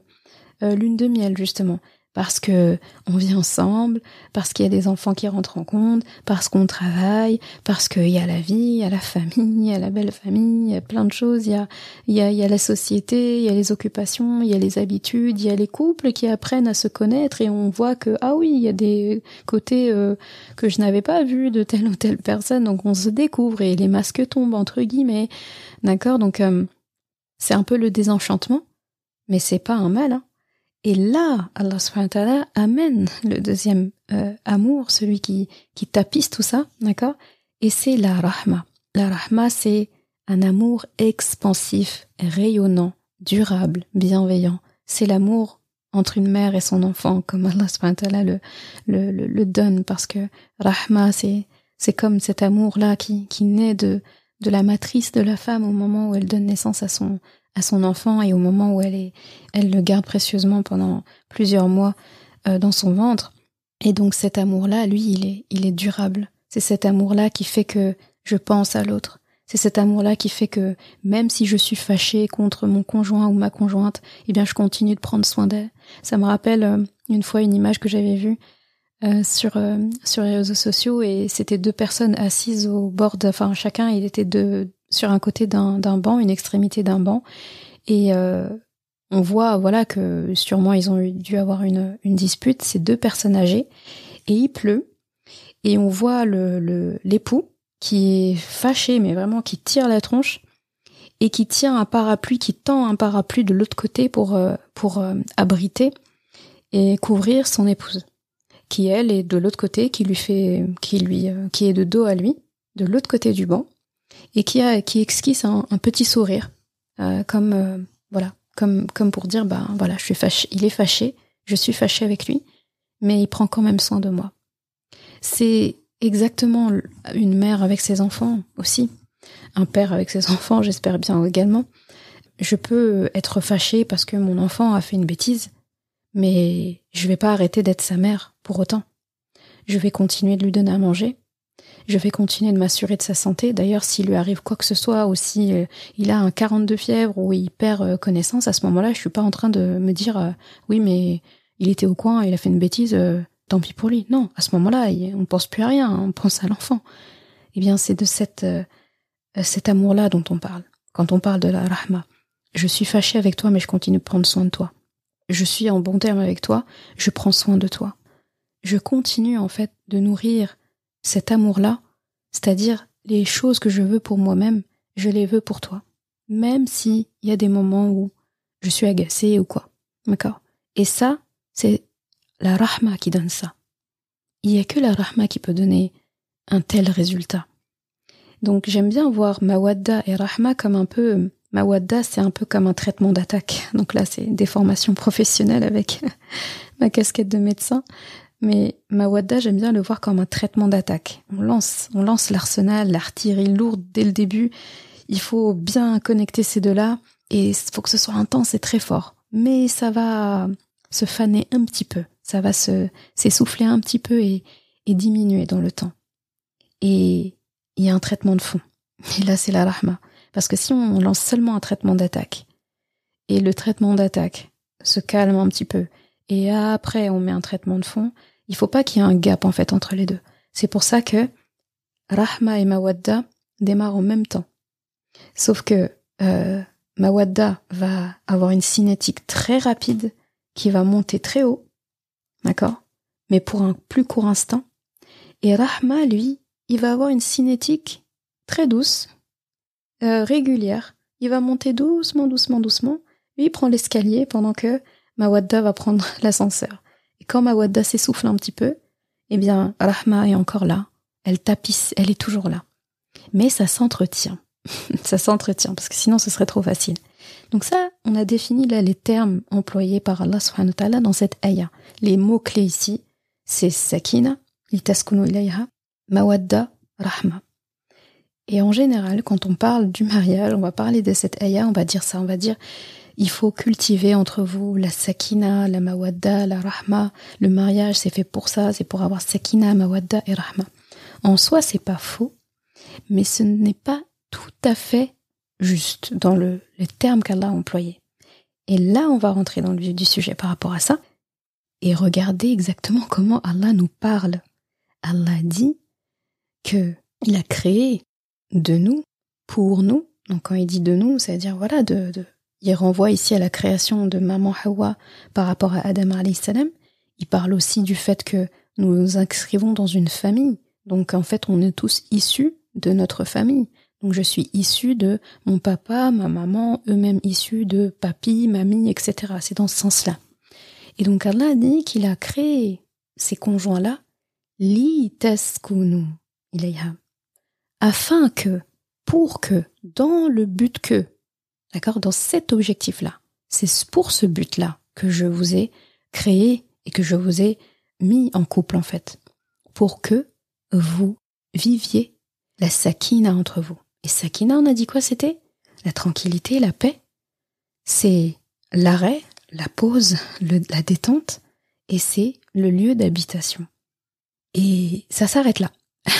euh, lune de miel justement parce que on vit ensemble, parce qu'il y a des enfants qui rentrent en compte, parce qu'on travaille, parce qu'il y a la vie, il y a la famille, il y a la belle famille, il y a plein de choses, il y a, il y a, il y a la société, il y a les occupations, il y a les habitudes, il y a les couples qui apprennent à se connaître et on voit que, ah oui, il y a des côtés euh, que je n'avais pas vus de telle ou telle personne, donc on se découvre et les masques tombent, entre guillemets. D'accord Donc, euh, c'est un peu le désenchantement, mais c'est pas un mal, hein et là, Allah subhanahu amène le deuxième euh, amour, celui qui, qui tapisse tout ça, d'accord? Et c'est la rahma. La rahma, c'est un amour expansif, rayonnant, durable, bienveillant. C'est l'amour entre une mère et son enfant, comme Allah subhanahu le, le, le, donne, parce que rahma, c'est, c'est comme cet amour-là qui, qui naît de, de la matrice de la femme au moment où elle donne naissance à son, à son enfant et au moment où elle est, elle le garde précieusement pendant plusieurs mois euh, dans son ventre. Et donc cet amour-là, lui, il est, il est durable. C'est cet amour-là qui fait que je pense à l'autre. C'est cet amour-là qui fait que même si je suis fâchée contre mon conjoint ou ma conjointe, eh bien je continue de prendre soin d'elle. Ça me rappelle euh, une fois une image que j'avais vue euh, sur sur les réseaux sociaux et c'était deux personnes assises au bord de, enfin chacun il était de sur un côté d'un banc, une extrémité d'un banc, et euh, on voit voilà que sûrement ils ont dû avoir une, une dispute, ces deux personnes âgées, et il pleut, et on voit le l'époux qui est fâché, mais vraiment qui tire la tronche, et qui tient un parapluie, qui tend un parapluie de l'autre côté pour euh, pour euh, abriter et couvrir son épouse, qui elle est de l'autre côté, qui lui fait, qui lui, qui est de dos à lui, de l'autre côté du banc, et qui a qui esquisse un, petit sourire, euh, comme euh, voilà, comme comme pour dire bah voilà, je suis fâché, il est fâché, je suis fâché avec lui, mais il prend quand même soin de moi. C'est exactement une mère avec ses enfants aussi, un père avec ses enfants, j'espère bien également. Je peux être fâché parce que mon enfant a fait une bêtise, mais je vais pas arrêter d'être sa mère pour autant. Je vais continuer de lui donner à manger, je vais continuer de m'assurer de sa santé. D'ailleurs, s'il lui arrive quoi que ce soit, ou si euh, il a un 42 fièvre ou il perd euh, connaissance, à ce moment-là, je suis pas en train de me dire euh, oui, mais il était au coin, il a fait une bêtise, tant pis pour lui. Non, à ce moment-là, on pense plus à rien, on pense à l'enfant. Eh bien, c'est de cette cet amour-là dont on parle. Quand on parle de la rahma, je suis fâché avec toi, mais je continue de prendre soin de toi. Je suis en bon terme avec toi, je prends soin de toi. Je continue en fait de nourrir cet amour-là, c'est-à-dire les choses que je veux pour moi-même, je les veux pour toi. Même s'il y a des moments où je suis agacée ou quoi. D'accord? Et ça, c'est la rahma qui donne ça. Il n'y a que la rahma qui peut donner un tel résultat. Donc j'aime bien voir mawadda et rahma comme un peu mawadda c'est un peu comme un traitement d'attaque. Donc là c'est des formations professionnelles avec ma casquette de médecin. Mais Mawadda, j'aime bien le voir comme un traitement d'attaque. On lance, on lance l'arsenal, l'artillerie lourde dès le début. Il faut bien connecter ces deux-là et il faut que ce soit intense et très fort. Mais ça va se faner un petit peu. Ça va se, s'essouffler un petit peu et, et diminuer dans le temps. Et il y a un traitement de fond. Et là, c'est la rahma. Parce que si on lance seulement un traitement d'attaque, et le traitement d'attaque se calme un petit peu, et après on met un traitement de fond, il faut pas qu'il y ait un gap en fait entre les deux. C'est pour ça que Rahma et Mawadda démarrent en même temps. Sauf que euh, Mawadda va avoir une cinétique très rapide qui va monter très haut, d'accord? Mais pour un plus court instant. Et Rahma, lui, il va avoir une cinétique très douce, euh, régulière. Il va monter doucement, doucement, doucement. Lui, prend l'escalier pendant que Mawadda va prendre l'ascenseur. Quand Mawadda s'essouffle un petit peu, eh bien, Rahma est encore là. Elle tapisse, elle est toujours là. Mais ça s'entretient. ça s'entretient, parce que sinon ce serait trop facile. Donc ça, on a défini là les termes employés par Allah subhanahu wa ta'ala dans cette ayah. Les mots-clés ici, c'est sakina, litaskunu ilayha, mawadda, rahma. Et en général, quand on parle du mariage, on va parler de cette ayah, on va dire ça, on va dire il faut cultiver entre vous la sakina, la mawadda, la rahma. Le mariage, c'est fait pour ça, c'est pour avoir sakina, mawadda et rahma. En soi, c'est pas faux, mais ce n'est pas tout à fait juste dans le, les termes qu'Allah a employés. Et là, on va rentrer dans le vif du sujet par rapport à ça et regarder exactement comment Allah nous parle. Allah dit que il a créé de nous, pour nous. Donc quand il dit de nous, c'est-à-dire voilà, de, de, il renvoie ici à la création de maman Hawa par rapport à Adam salam. Il parle aussi du fait que nous nous inscrivons dans une famille. Donc en fait, on est tous issus de notre famille. Donc je suis issu de mon papa, ma maman, eux-mêmes issus de papy, mamie, etc. C'est dans ce sens-là. Et donc Allah dit qu'il a créé ces conjoints-là, li taskunu ilayha, afin que, pour que, dans le but que, d'accord, dans cet objectif-là, c'est pour ce but-là que je vous ai créé et que je vous ai mis en couple en fait, pour que vous viviez la sakina entre vous. Et sakina, on a dit quoi? C'était La tranquillité, la paix. C'est l'arrêt, la pause, la détente, et c'est le lieu d'habitation. Et ça s'arrête là.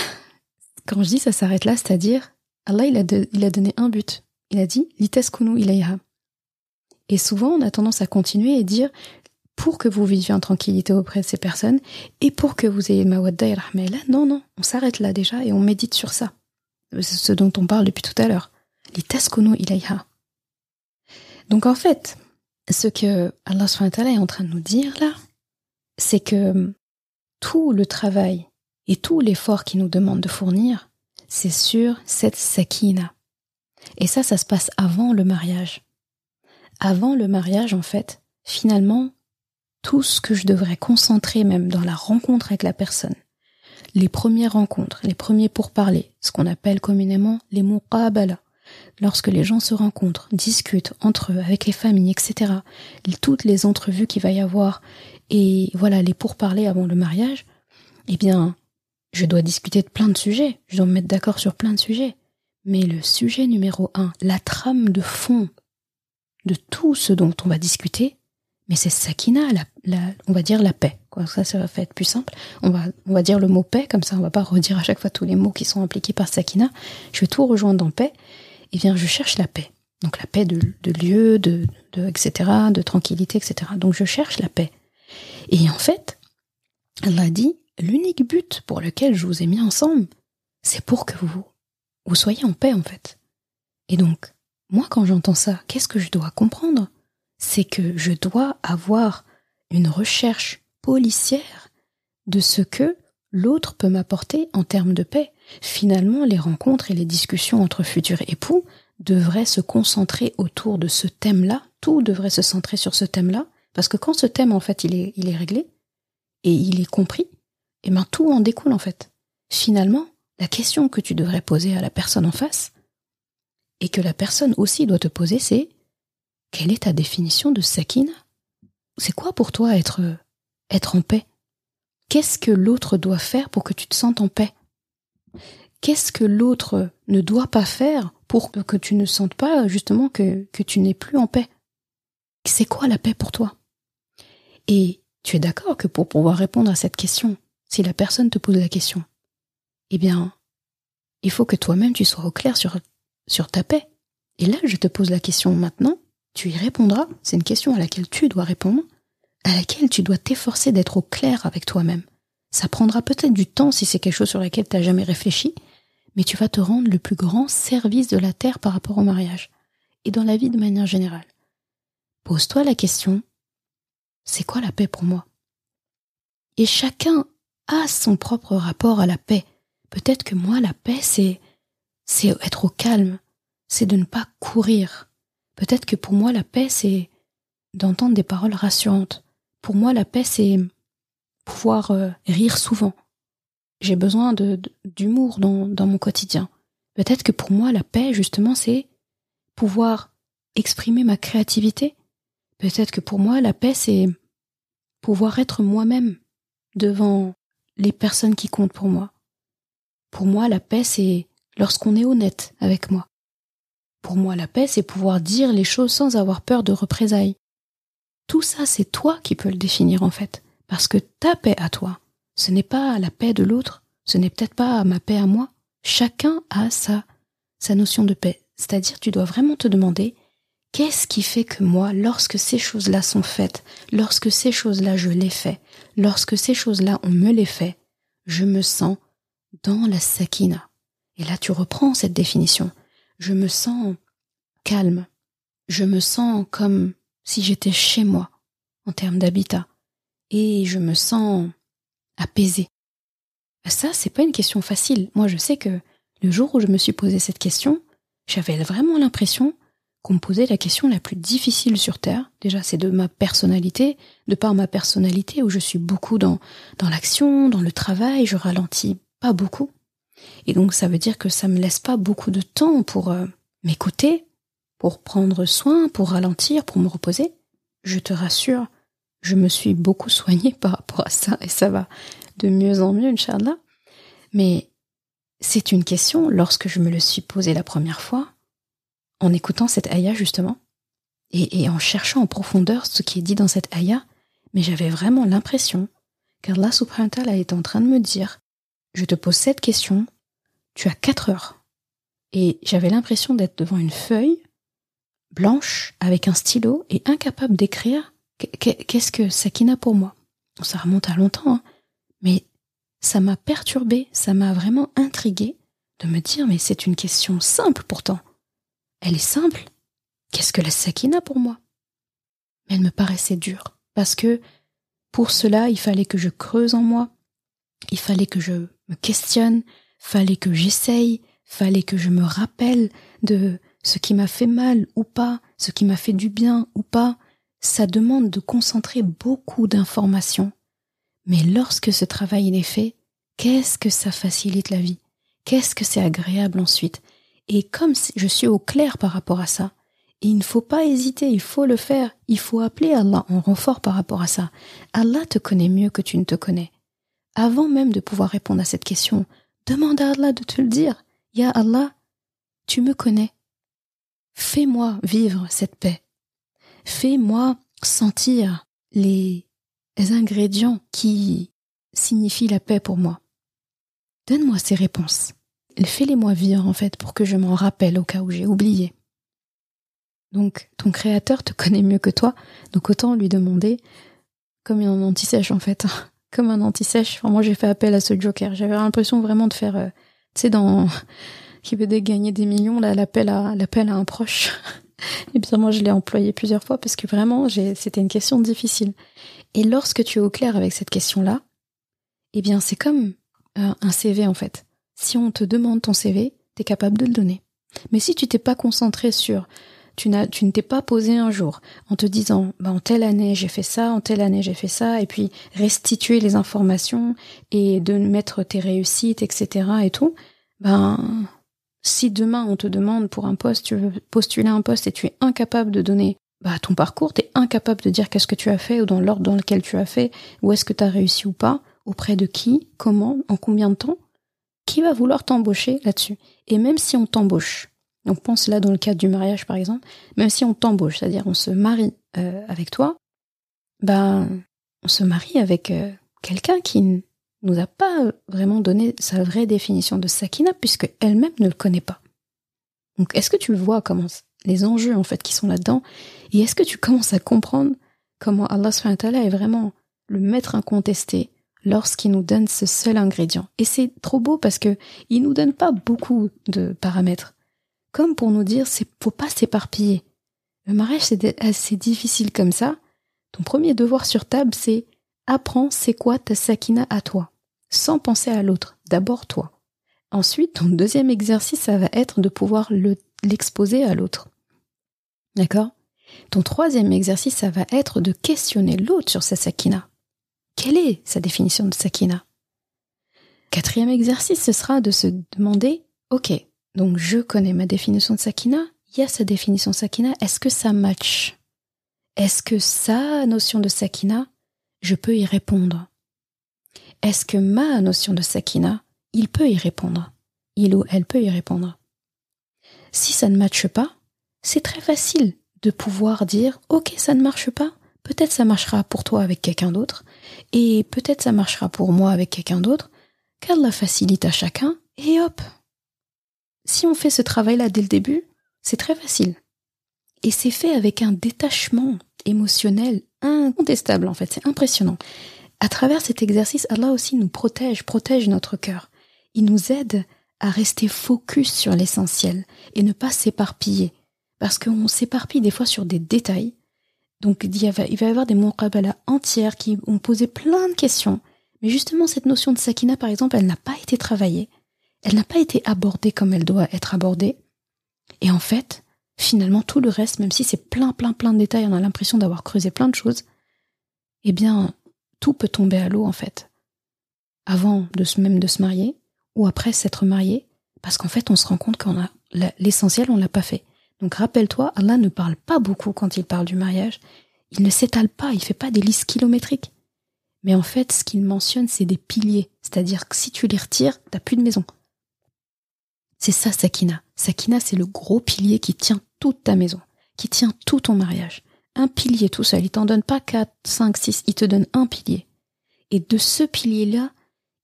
Quand je dis ça s'arrête là, c'est-à-dire, Allah, il a, il a donné un but. Il a dit, liteskunu ilayha. Et souvent, on a tendance à continuer et dire, pour que vous viviez en tranquillité auprès de ces personnes, et pour que vous ayez mawadda et. Non, non, on s'arrête là déjà et on médite sur ça ce dont on parle depuis tout à l'heure, les taskono ilayha. Donc en fait, ce que Allah est en train de nous dire là, c'est que tout le travail et tout l'effort qu'il nous demande de fournir, c'est sur cette sakina. Et ça, ça se passe avant le mariage. Avant le mariage, en fait, finalement, tout ce que je devrais concentrer même dans la rencontre avec la personne, les premières rencontres, les premiers pourparlers, ce qu'on appelle communément les muqabala, lorsque les gens se rencontrent, discutent entre eux, avec les familles, etc., toutes les entrevues qu'il va y avoir, et voilà, les pourparlers avant le mariage, eh bien, je dois discuter de plein de sujets, je dois me mettre d'accord sur plein de sujets. Mais le sujet numéro un, la trame de fond de tout ce dont on va discuter, mais c'est Sakina, on va dire la paix. Ça, ça va être plus simple. On va, dire le mot paix, comme ça on va pas redire à chaque fois tous les mots qui sont impliqués par Sakina. Je vais tout rejoindre dans paix. Et bien, je cherche la paix. Donc la paix de, lieu, de, de, etc., de tranquillité, etc. Donc je cherche la paix. Et en fait, Allah dit, l'unique but pour lequel je vous ai mis ensemble, c'est pour que vous, vous soyez en paix, en fait. Et donc, moi, quand j'entends ça, qu'est-ce que je dois comprendre? C'est que je dois avoir une recherche policière de ce que l'autre peut m'apporter en termes de paix. Finalement, les rencontres et les discussions entre futurs époux devraient se concentrer autour de ce thème-là, tout devrait se centrer sur ce thème-là, parce que quand ce thème, en fait, il est, il est réglé, et il est compris, et eh bien tout en découle, en fait. Finalement, la question que tu devrais poser à la personne en face, et que la personne aussi doit te poser, c'est quelle est ta définition de sakina? C'est quoi pour toi être, être en paix? Qu'est-ce que l'autre doit faire pour que tu te sentes en paix? Qu'est-ce que l'autre ne doit pas faire pour que tu ne sentes pas justement que, que tu n'es plus en paix? C'est quoi la paix pour toi? Et tu es d'accord que pour pouvoir répondre à cette question, si la personne te pose la question, eh bien, il faut que toi-même tu sois au clair sur, ta paix. Et là, je te pose la question maintenant, tu y répondras. C'est une question à laquelle tu dois répondre, à laquelle tu dois t'efforcer d'être au clair avec toi-même. Ça prendra peut-être du temps si c'est quelque chose sur lequel tu n'as jamais réfléchi, mais tu vas te rendre le plus grand service de la Terre par rapport au mariage, et dans la vie de manière générale. Pose-toi la question, c'est quoi la paix pour moi? Et chacun a son propre rapport à la paix. Peut-être que moi, la paix, c'est, c'est être au calme, c'est de ne pas courir, Peut-être que pour moi, la paix, c'est d'entendre des paroles rassurantes. Pour moi, la paix, c'est pouvoir euh, rire souvent. J'ai besoin d'humour dans, dans mon quotidien. Peut-être que pour moi, la paix, justement, c'est pouvoir exprimer ma créativité. Peut-être que pour moi, la paix, c'est pouvoir être moi-même devant les personnes qui comptent pour moi. Pour moi, la paix, c'est lorsqu'on est honnête avec moi. Pour moi, la paix, c'est pouvoir dire les choses sans avoir peur de représailles. Tout ça, c'est toi qui peux le définir en fait. Parce que ta paix à toi, ce n'est pas la paix de l'autre, ce n'est peut-être pas ma paix à moi. Chacun a sa, sa notion de paix. C'est-à-dire, tu dois vraiment te demander, qu'est-ce qui fait que moi, lorsque ces choses-là sont faites, lorsque ces choses-là je les fais, lorsque ces choses-là on me les fait, je me sens dans la sakina. Et là, tu reprends cette définition. Je me sens calme. Je me sens comme si j'étais chez moi en termes d'habitat. Et je me sens apaisée. Ça, c'est pas une question facile. Moi, je sais que le jour où je me suis posé cette question, j'avais vraiment l'impression qu'on me posait la question la plus difficile sur Terre. Déjà, c'est de ma personnalité, de par ma personnalité où je suis beaucoup dans, dans l'action, dans le travail, je ralentis pas beaucoup. Et donc ça veut dire que ça me laisse pas beaucoup de temps pour euh, m'écouter, pour prendre soin, pour ralentir, pour me reposer. Je te rassure, je me suis beaucoup soignée par rapport à ça et ça va de mieux en mieux, Inch'Allah. Mais c'est une question, lorsque je me le suis posée la première fois, en écoutant cette ayah justement, et, en cherchant en profondeur ce qui est dit dans cette ayah, mais j'avais vraiment l'impression qu'Allah subhanahu wa ta'ala est en train de me dire je te pose cette question, tu as quatre heures. Et j'avais l'impression d'être devant une feuille blanche avec un stylo et incapable d'écrire qu'est-ce que Sakina pour moi? Ça remonte à longtemps, hein. mais ça m'a perturbé, ça m'a vraiment intrigué de me dire mais c'est une question simple pourtant. Elle est simple. Qu'est-ce que la Sakina pour moi? Mais elle me paraissait dure parce que pour cela, il fallait que je creuse en moi, il fallait que je me questionne, fallait que j'essaye, fallait que je me rappelle de ce qui m'a fait mal ou pas, ce qui m'a fait du bien ou pas. Ça demande de concentrer beaucoup d'informations. Mais lorsque ce travail est fait, qu'est-ce que ça facilite la vie? Qu'est-ce que c'est agréable ensuite? Et comme je suis au clair par rapport à ça, il ne faut pas hésiter, il faut le faire, il faut appeler Allah en renfort par rapport à ça. Allah te connaît mieux que tu ne te connais avant même de pouvoir répondre à cette question, demande à Allah de te le dire. Ya Allah, tu me connais. Fais-moi vivre cette paix. Fais-moi sentir les ingrédients qui signifient la paix pour moi. Donne-moi ces réponses. Fais-les-moi vivre en fait pour que je m'en rappelle au cas où j'ai oublié. Donc ton créateur te connaît mieux que toi, donc autant lui demander comme une anti-sèche en fait comme un anti-sèche. moi, j'ai fait appel à ce joker. J'avais l'impression vraiment de faire, euh, tu sais, dans qui veut gagner des millions, là, l'appel à l'appel à un proche. Et bien moi, je l'ai employé plusieurs fois parce que vraiment, c'était une question difficile. Et lorsque tu es au clair avec cette question-là, eh bien, c'est comme euh, un CV en fait. Si on te demande ton CV, tu es capable de le donner. Mais si tu t'es pas concentré sur tu, ne t'es pas posé un jour en te disant, bah, en telle année j'ai fait ça, en telle année j'ai fait ça, et puis restituer les informations et de mettre tes réussites, etc. et tout, ben, si demain on te demande pour un poste, tu veux postuler un poste et tu es incapable de donner bah, ton parcours, tu es incapable de dire qu'est-ce que tu as fait ou dans l'ordre dans lequel tu as fait, où est-ce que tu as réussi ou pas, auprès de qui, comment, en combien de temps, qui va vouloir t'embaucher là-dessus? Et même si on t'embauche, donc pense là dans le cadre du mariage par exemple, même si on t'embauche, c'est-à-dire on se marie euh, avec toi, ben on se marie avec euh, quelqu'un qui nous a pas vraiment donné sa vraie définition de sakina puisque elle-même ne le connaît pas. Donc est-ce que tu vois comment les enjeux en fait qui sont là-dedans? Et est-ce que tu commences à comprendre comment Allah est vraiment le maître incontesté lorsqu'il nous donne ce seul ingrédient? Et c'est trop beau parce que il nous donne pas beaucoup de paramètres comme pour nous dire faut pas s'éparpiller. Le mariage c'est assez difficile comme ça. Ton premier devoir sur table c'est apprends c'est quoi ta sakina à toi, sans penser à l'autre, d'abord toi. Ensuite, ton deuxième exercice, ça va être de pouvoir l'exposer à l'autre. D'accord? Ton troisième exercice, ça va être de questionner l'autre sur sa sakina. Quelle est sa définition de sakina? Quatrième exercice, ce sera de se demander, ok, donc je connais ma définition de sakina, il y a sa définition sakina, est-ce que ça match? Est-ce que sa notion de sakina, je peux y répondre? Est-ce que ma notion de sakina, il peut y répondre? Il ou elle peut y répondre? Si ça ne matche pas, c'est très facile de pouvoir dire ok ça ne marche pas, peut-être ça marchera pour toi avec quelqu'un d'autre, et peut-être ça marchera pour moi avec quelqu'un d'autre, qu'Allah facilite à chacun, et hop. Si on fait ce travail-là dès le début, c'est très facile. Et c'est fait avec un détachement émotionnel incontestable en fait, c'est impressionnant. À travers cet exercice, Allah aussi nous protège, protège notre cœur. Il nous aide à rester focus sur l'essentiel et ne pas s'éparpiller. Parce qu'on s'éparpille des fois sur des détails. Donc il, va, y avoir des muqabala entières qui ont posé plein de questions. Mais justement, cette notion de sakina, par exemple, elle n'a pas été travaillée. Elle n'a pas été abordée comme elle doit être abordée. Et en fait, finalement, tout le reste, même si c'est plein, plein, plein de détails, on a l'impression d'avoir creusé plein de choses, eh bien, tout peut tomber à l'eau, en fait. Avant de même de se marier, ou après s'être marié, parce qu'en fait, on se rend compte qu'on a l'essentiel, on l'a pas fait. Donc rappelle-toi, Allah ne parle pas beaucoup quand il parle du mariage. Il ne s'étale pas, il fait pas des listes kilométriques. Mais en fait, ce qu'il mentionne, c'est des piliers. C'est-à-dire que si tu les retires, t'as plus de maison. C'est ça, Sakina. Sakina, c'est le gros pilier qui tient toute ta maison, qui tient tout ton mariage. Un pilier tout seul. Il t'en donne pas quatre, cinq, six, il te donne un pilier. Et de ce pilier-là,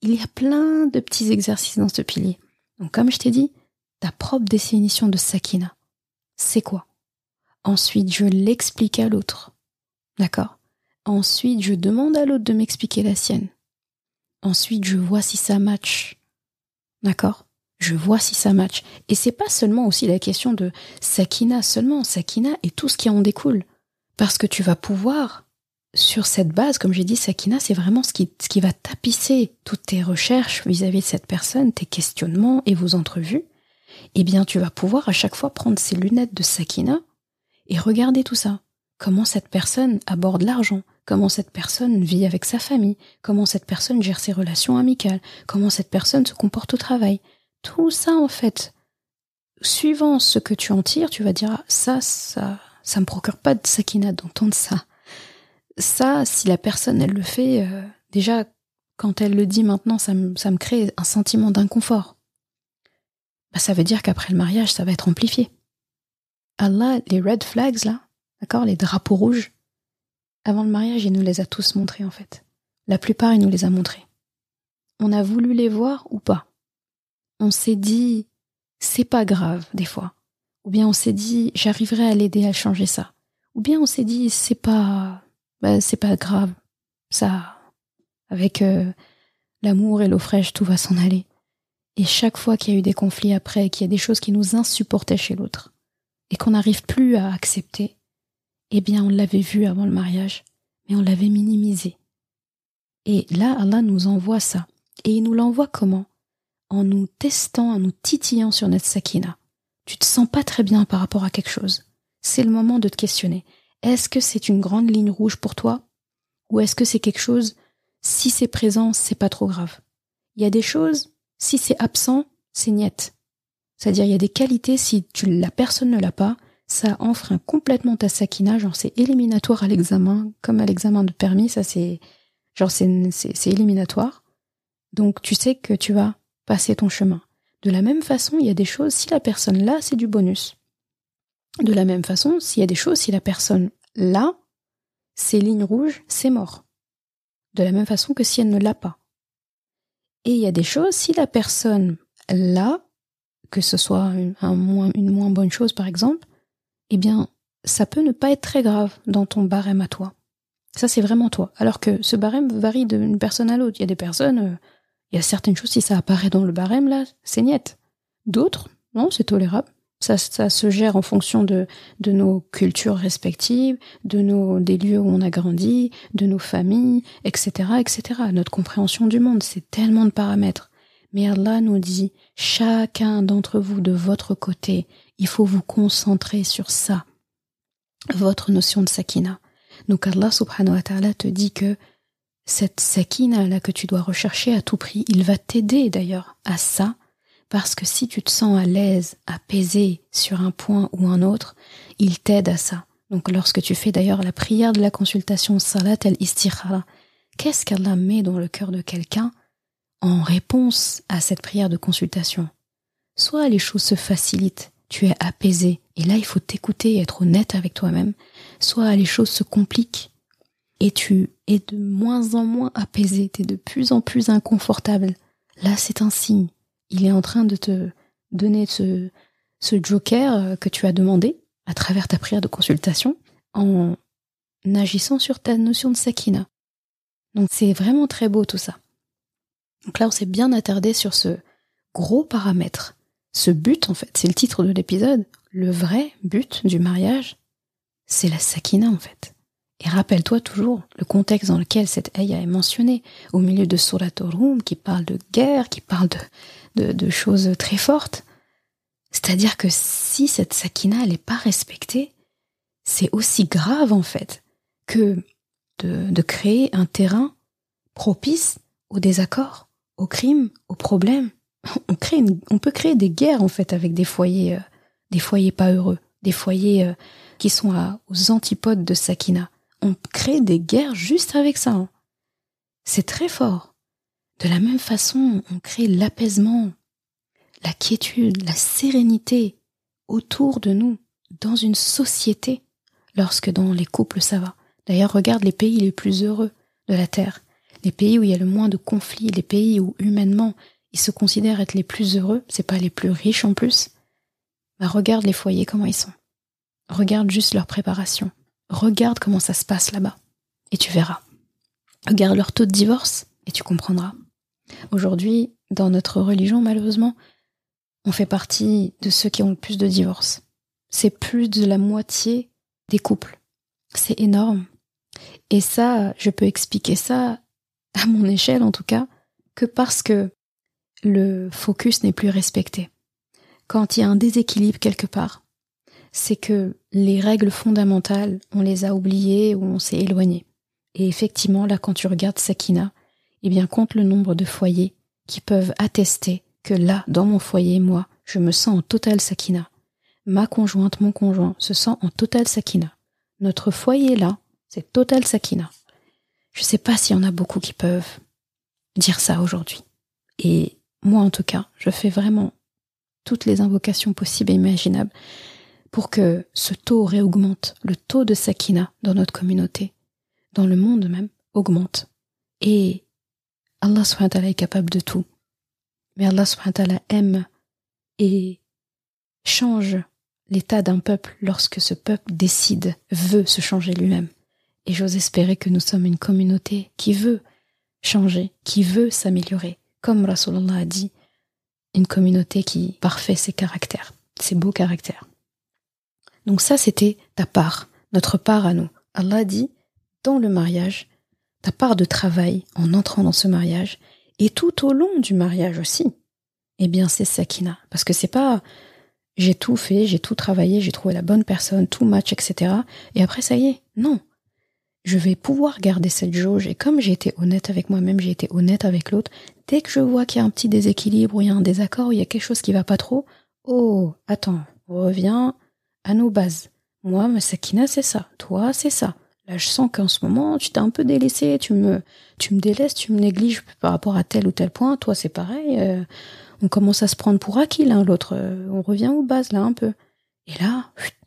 il y a plein de petits exercices dans ce pilier. Donc, comme je t'ai dit, ta propre définition de Sakina, c'est quoi? Ensuite, je l'explique à l'autre. D'accord? Ensuite, je demande à l'autre de m'expliquer la sienne. Ensuite, je vois si ça match. D'accord? Je vois si ça match. Et c'est pas seulement aussi la question de Sakina seulement, Sakina et tout ce qui en découle. Parce que tu vas pouvoir, sur cette base, comme j'ai dit, Sakina, c'est vraiment ce qui, ce qui va tapisser toutes tes recherches vis-à-vis de cette personne, tes questionnements et vos entrevues. Eh bien, tu vas pouvoir à chaque fois prendre ces lunettes de Sakina et regarder tout ça. Comment cette personne aborde l'argent, comment cette personne vit avec sa famille, comment cette personne gère ses relations amicales, comment cette personne se comporte au travail, tout ça en fait, suivant ce que tu en tires, tu vas dire ah, ça, ça, ça me procure pas de sakina d'entendre ça. Ça, si la personne elle le fait, euh, déjà quand elle le dit maintenant, ça me, crée un sentiment d'inconfort. Bah, ça veut dire qu'après le mariage, ça va être amplifié. Allah, les red flags là, d'accord, les drapeaux rouges, avant le mariage, il nous les a tous montrés en fait. La plupart, il nous les a montrés. On a voulu les voir ou pas? On s'est dit c'est pas grave des fois. Ou bien on s'est dit j'arriverai à l'aider à changer ça. Ou bien on s'est dit c'est pas bah, c'est pas grave. Ça avec euh, l'amour et l'eau fraîche tout va s'en aller. Et chaque fois qu'il y a eu des conflits après, qu'il y a des choses qui nous insupportaient chez l'autre et qu'on n'arrive plus à accepter, eh bien on l'avait vu avant le mariage, mais on l'avait minimisé. Et là, Allah nous envoie ça. Et il nous l'envoie comment? En nous testant, en nous titillant sur notre sakina. Tu te sens pas très bien par rapport à quelque chose. C'est le moment de te questionner. Est-ce que c'est une grande ligne rouge pour toi? Ou est-ce que c'est quelque chose, si c'est présent, c'est pas trop grave? Il y a des choses, si c'est absent, c'est niette. C'est-à-dire, il y a des qualités, si la personne ne l'a pas, ça enfreint complètement ta sakina, genre c'est éliminatoire à l'examen, comme à l'examen de permis, ça c'est, genre c'est, c'est éliminatoire. Donc tu sais que tu vas passer ton chemin. De la même façon, il y a des choses, si la personne là, c'est du bonus. De la même façon, s'il y a des choses, si la personne là, c'est ligne rouge, c'est mort. De la même façon que si elle ne l'a pas. Et il y a des choses, si la personne là, que ce soit une, moins, bonne chose par exemple, eh bien, ça peut ne pas être très grave dans ton barème à toi. Ça, c'est vraiment toi. Alors que ce barème varie d'une personne à l'autre. Il y a des personnes, euh, il y a certaines choses, si ça apparaît dans le barème, là, c'est niette. D'autres, non, c'est tolérable. Ça, ça se gère en fonction de, de nos cultures respectives, de nos, des lieux où on a grandi, de nos familles, etc., etc. Notre compréhension du monde, c'est tellement de paramètres. Mais Allah nous dit, chacun d'entre vous de votre côté, il faut vous concentrer sur ça. Votre notion de sakina. Donc Allah subhanahu wa ta'ala te dit que cette sakina là que tu dois rechercher à tout prix, il va t'aider d'ailleurs à ça, Parce que si tu te sens à l'aise, apaisé sur un point ou un autre, il t'aide à ça. Donc lorsque tu fais d'ailleurs la prière de la consultation Salat el-Istikhara, qu'est-ce qu'Allah met dans le cœur de quelqu'un en réponse à cette prière de consultation? Soit les choses se facilitent, tu es apaisé, et là il faut t'écouter et être honnête avec toi-même, soit les choses se compliquent, et tu es de moins en moins apaisé, tu es de plus en plus inconfortable. Là c'est un signe. Il est en train de te donner ce, ce joker euh, que tu as demandé à travers ta prière de consultation en agissant sur ta notion de sakina. Donc c'est vraiment très beau tout ça. Donc là on s'est bien attardé sur ce gros paramètre. Ce but en fait, c'est le titre de l'épisode. Le vrai but du mariage, c'est la sakina en fait. Et rappelle-toi toujours le contexte dans lequel cette ayah est mentionnée, au milieu de Surat Rum, qui parle de guerre, qui parle de, choses très fortes. C'est-à-dire que si cette sakina, n'est pas respectée, c'est aussi grave en fait que de, créer un terrain propice au désaccord, au crime, aux problèmes. On, peut créer des guerres en fait avec des foyers, euh, des foyers pas heureux, des foyers euh, qui sont aux antipodes de Sakina on crée des guerres juste avec ça. Hein. C'est très fort. De la même façon, on crée l'apaisement, la quiétude, la sérénité autour de nous, dans une société, lorsque dans les couples ça va. D'ailleurs, regarde les pays les plus heureux de la Terre, les pays où il y a le moins de conflits, les pays où humainement ils se considèrent être les plus heureux, c'est pas les plus riches en plus. Bah regarde les foyers comment ils sont. Regarde juste leur préparation. Regarde comment ça se passe là-bas, et tu verras. Regarde leur taux de divorce, et tu comprendras. Aujourd'hui, dans notre religion, malheureusement, on fait partie de ceux qui ont le plus de divorces. C'est plus de la moitié des couples. C'est énorme. Et ça, je peux expliquer ça, à mon échelle en tout cas, que parce que le focus n'est plus respecté. Quand il y a un déséquilibre quelque part, c'est que les règles fondamentales, on les a oubliées ou on s'est éloigné. Et effectivement, là, quand tu regardes Sakina, eh bien, compte le nombre de foyers qui peuvent attester que là, dans mon foyer, moi, je me sens en total Sakina. Ma conjointe, mon conjoint se sent en total Sakina. Notre foyer là, c'est total Sakina. Je sais pas s'il y en a beaucoup qui peuvent dire ça aujourd'hui. Et moi, en tout cas, je fais vraiment toutes les invocations possibles et imaginables pour que ce taux réaugmente, le taux de sakina dans notre communauté, dans le monde même, augmente. Et Allah est capable de tout. Mais Allah aime et change l'état d'un peuple lorsque ce peuple décide, veut se changer lui-même. Et j'ose espérer que nous sommes une communauté qui veut changer, qui veut s'améliorer. Comme Rasulallah a dit, une communauté qui parfait ses caractères, ses beaux caractères. Donc ça, c'était ta part, notre part à nous. Allah dit, dans le mariage, ta part de travail en entrant dans ce mariage, et tout au long du mariage aussi, eh bien c'est Sakina. Parce que c'est pas j'ai tout fait, j'ai tout travaillé, j'ai trouvé la bonne personne, tout match, etc. Et après ça y est, non. Je vais pouvoir garder cette jauge et comme j'ai été honnête avec moi-même, j'ai été honnête avec l'autre, dès que je vois qu'il y a un petit déséquilibre, ou il y a un désaccord, ou il y a quelque chose qui va pas trop, oh, attends, reviens, à nos bases. Moi, ma Sakina, c'est ça. Toi, c'est ça. Là, je sens qu'en ce moment, tu t'es un peu délaissé, tu me, tu me délaisses, tu me négliges par rapport à tel ou tel point. Toi, c'est pareil. Euh, on commence à se prendre pour acquis l'un l'autre. Euh, on revient aux bases là un peu. Et là,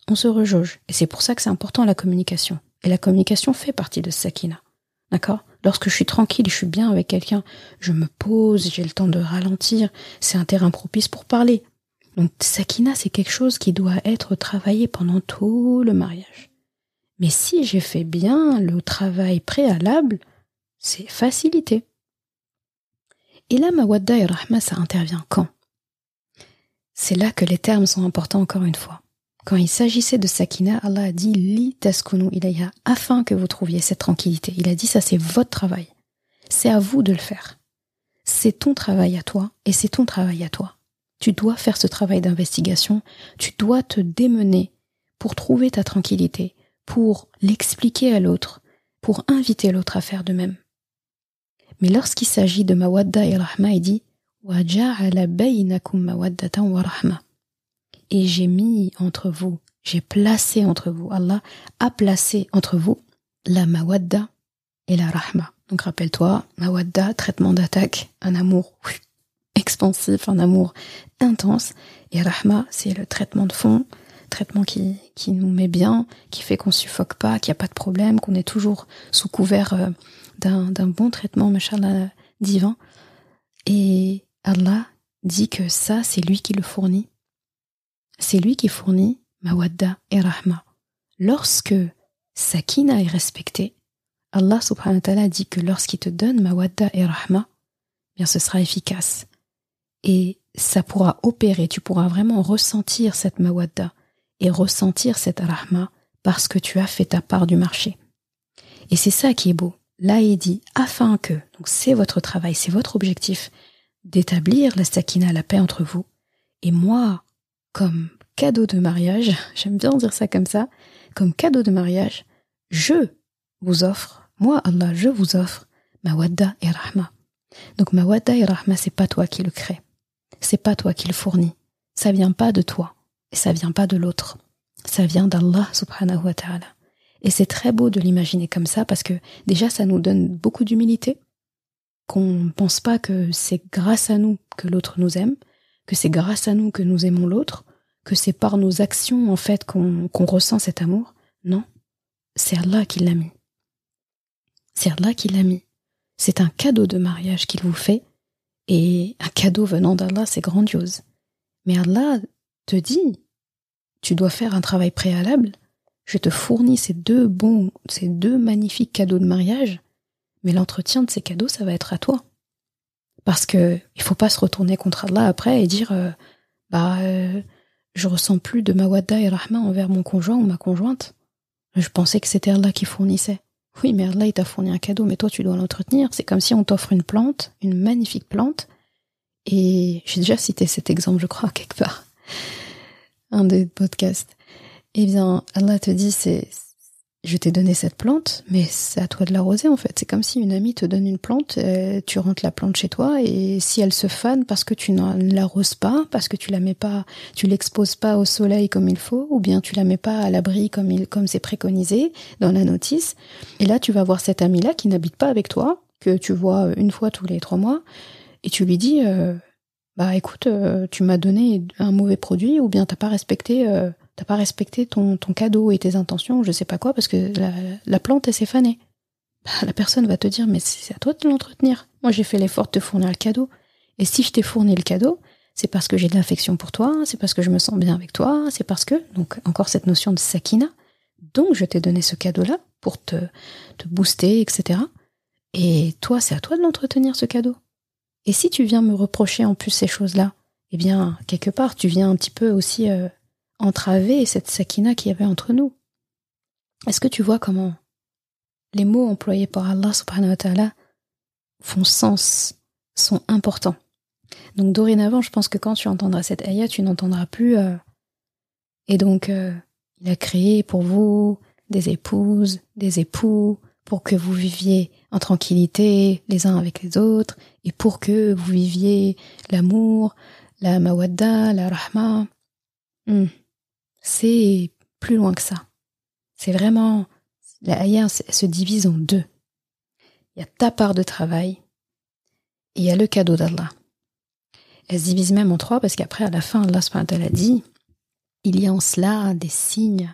on se rejauge. Et c'est pour ça que c'est important la communication. Et la communication fait partie de Sakina. D'accord? Lorsque je suis tranquille et je suis bien avec quelqu'un, je me pose, j'ai le temps de ralentir. C'est un terrain propice pour parler. Donc Sakina, c'est quelque chose qui doit être travaillé pendant tout le mariage. Mais si j'ai fait bien le travail préalable, c'est facilité. Et là, Mawadda et Rahma, ça intervient quand? C'est là que les termes sont importants encore une fois. Quand il s'agissait de Sakina, Allah a dit Li taskunu ilayha, afin que vous trouviez cette tranquillité. Il a dit ça, c'est votre travail. C'est à vous de le faire. C'est ton travail à toi et c'est ton travail à toi. Tu dois faire ce travail d'investigation, tu dois te démener pour trouver ta tranquillité, pour l'expliquer à l'autre, pour inviter l'autre à faire de même. Mais lorsqu'il s'agit de Mawadda et Rahma, il dit Et j'ai mis entre vous, j'ai placé entre vous, Allah a placé entre vous la mawadda et la rahma. Donc rappelle-toi, mawadda, traitement d'attaque, un amour expansif, un amour intense. Et rahma, c'est le traitement de fond, traitement qui, qui nous met bien, qui fait qu'on suffoque pas, qu'il n'y a pas de problème, qu'on est toujours sous couvert euh, d'un bon traitement, machallah, divin. Et Allah dit que ça, c'est lui qui le fournit. C'est lui qui fournit mawadda et rahma. Lorsque sakina est respectée, Allah subhanahu wa ta'ala dit que lorsqu'il te donne mawadda et rahma, bien ce sera efficace. Et ça pourra opérer, tu pourras vraiment ressentir cette mawadda et ressentir cette rahma parce que tu as fait ta part du marché. Et c'est ça qui est beau. Là, il dit, afin que, donc c'est votre travail, c'est votre objectif, d'établir la sakina, la paix entre vous. Et moi, comme cadeau de mariage, j'aime bien dire ça comme ça, comme cadeau de mariage, je vous offre, moi Allah, je vous offre mawadda et rahma. Donc mawadda et rahma, c'est pas toi qui le crée. C'est pas toi qui le fournis. Ça vient pas de toi. Et ça vient pas de l'autre. Ça vient d'Allah subhanahu wa ta'ala. Et c'est très beau de l'imaginer comme ça parce que déjà ça nous donne beaucoup d'humilité, qu'on ne pense pas que c'est grâce à nous que l'autre nous aime, que c'est grâce à nous que nous aimons l'autre, que c'est par nos actions en fait qu'on ressent cet amour. Non, c'est Allah qui l'a mis. C'est Allah qui l'a mis. C'est un cadeau de mariage qu'il vous fait, et un cadeau venant d'Allah, c'est grandiose. Mais Allah te dit, tu dois faire un travail préalable, je te fournis ces deux bons, ces deux magnifiques cadeaux de mariage, mais l'entretien de ces cadeaux, ça va être à toi. Parce que il faut pas se retourner contre Allah après et dire, euh, bah, euh, je ressens plus de mawadda et rahma envers mon conjoint ou ma conjointe. Je pensais que c'était Allah qui fournissait. Oui, mais Allah, il t'a fourni un cadeau, mais toi, tu dois l'entretenir. C'est comme si on t'offre une plante, une magnifique plante. Et j'ai déjà cité cet exemple, je crois, quelque part. Un des podcasts. Eh bien, Allah te dit, c'est, je t'ai donné cette plante, mais c'est à toi de l'arroser en fait. C'est comme si une amie te donne une plante, euh, tu rentres la plante chez toi et si elle se fane parce que tu ne l'arroses pas, parce que tu la mets pas, tu l'exposes pas au soleil comme il faut, ou bien tu la mets pas à l'abri comme il, comme c'est préconisé dans la notice, et là tu vas voir cette amie là qui n'habite pas avec toi, que tu vois une fois tous les trois mois, et tu lui dis, euh, bah écoute, euh, tu m'as donné un mauvais produit, ou bien t'as pas respecté t'as pas respecté ton, cadeau et tes intentions, je sais pas quoi, parce que la, plante, elle s'est fanée. Bah, la personne va te dire, mais c'est à toi de l'entretenir. Moi, j'ai fait l'effort de te fournir le cadeau. Et si je t'ai fourni le cadeau, c'est parce que j'ai de l'affection pour toi, c'est parce que je me sens bien avec toi, c'est parce que, donc encore cette notion de sakina, donc je t'ai donné ce cadeau-là pour te, te booster, etc. Et toi, c'est à toi de l'entretenir, ce cadeau. Et si tu viens me reprocher en plus ces choses-là, eh bien, quelque part, tu viens un petit peu aussi euh, entraver cette sakina qu'il y avait entre nous. Est-ce que tu vois comment les mots employés par Allah subhanahu wa ta'ala font sens, sont importants? Donc dorénavant, je pense que quand tu entendras cette ayah, tu n'entendras plus euh, et donc euh, il a créé pour vous des épouses, des époux, pour que vous viviez en tranquillité les uns avec les autres, et pour que vous viviez l'amour, la mawadda, la rahma. Hmm c'est plus loin que ça. C'est vraiment, la ayah se divise en deux. Il y a ta part de travail et il y a le cadeau d'Allah. Elle se divise même en trois parce qu'après, à la fin, Allah a dit, il y a en cela des signes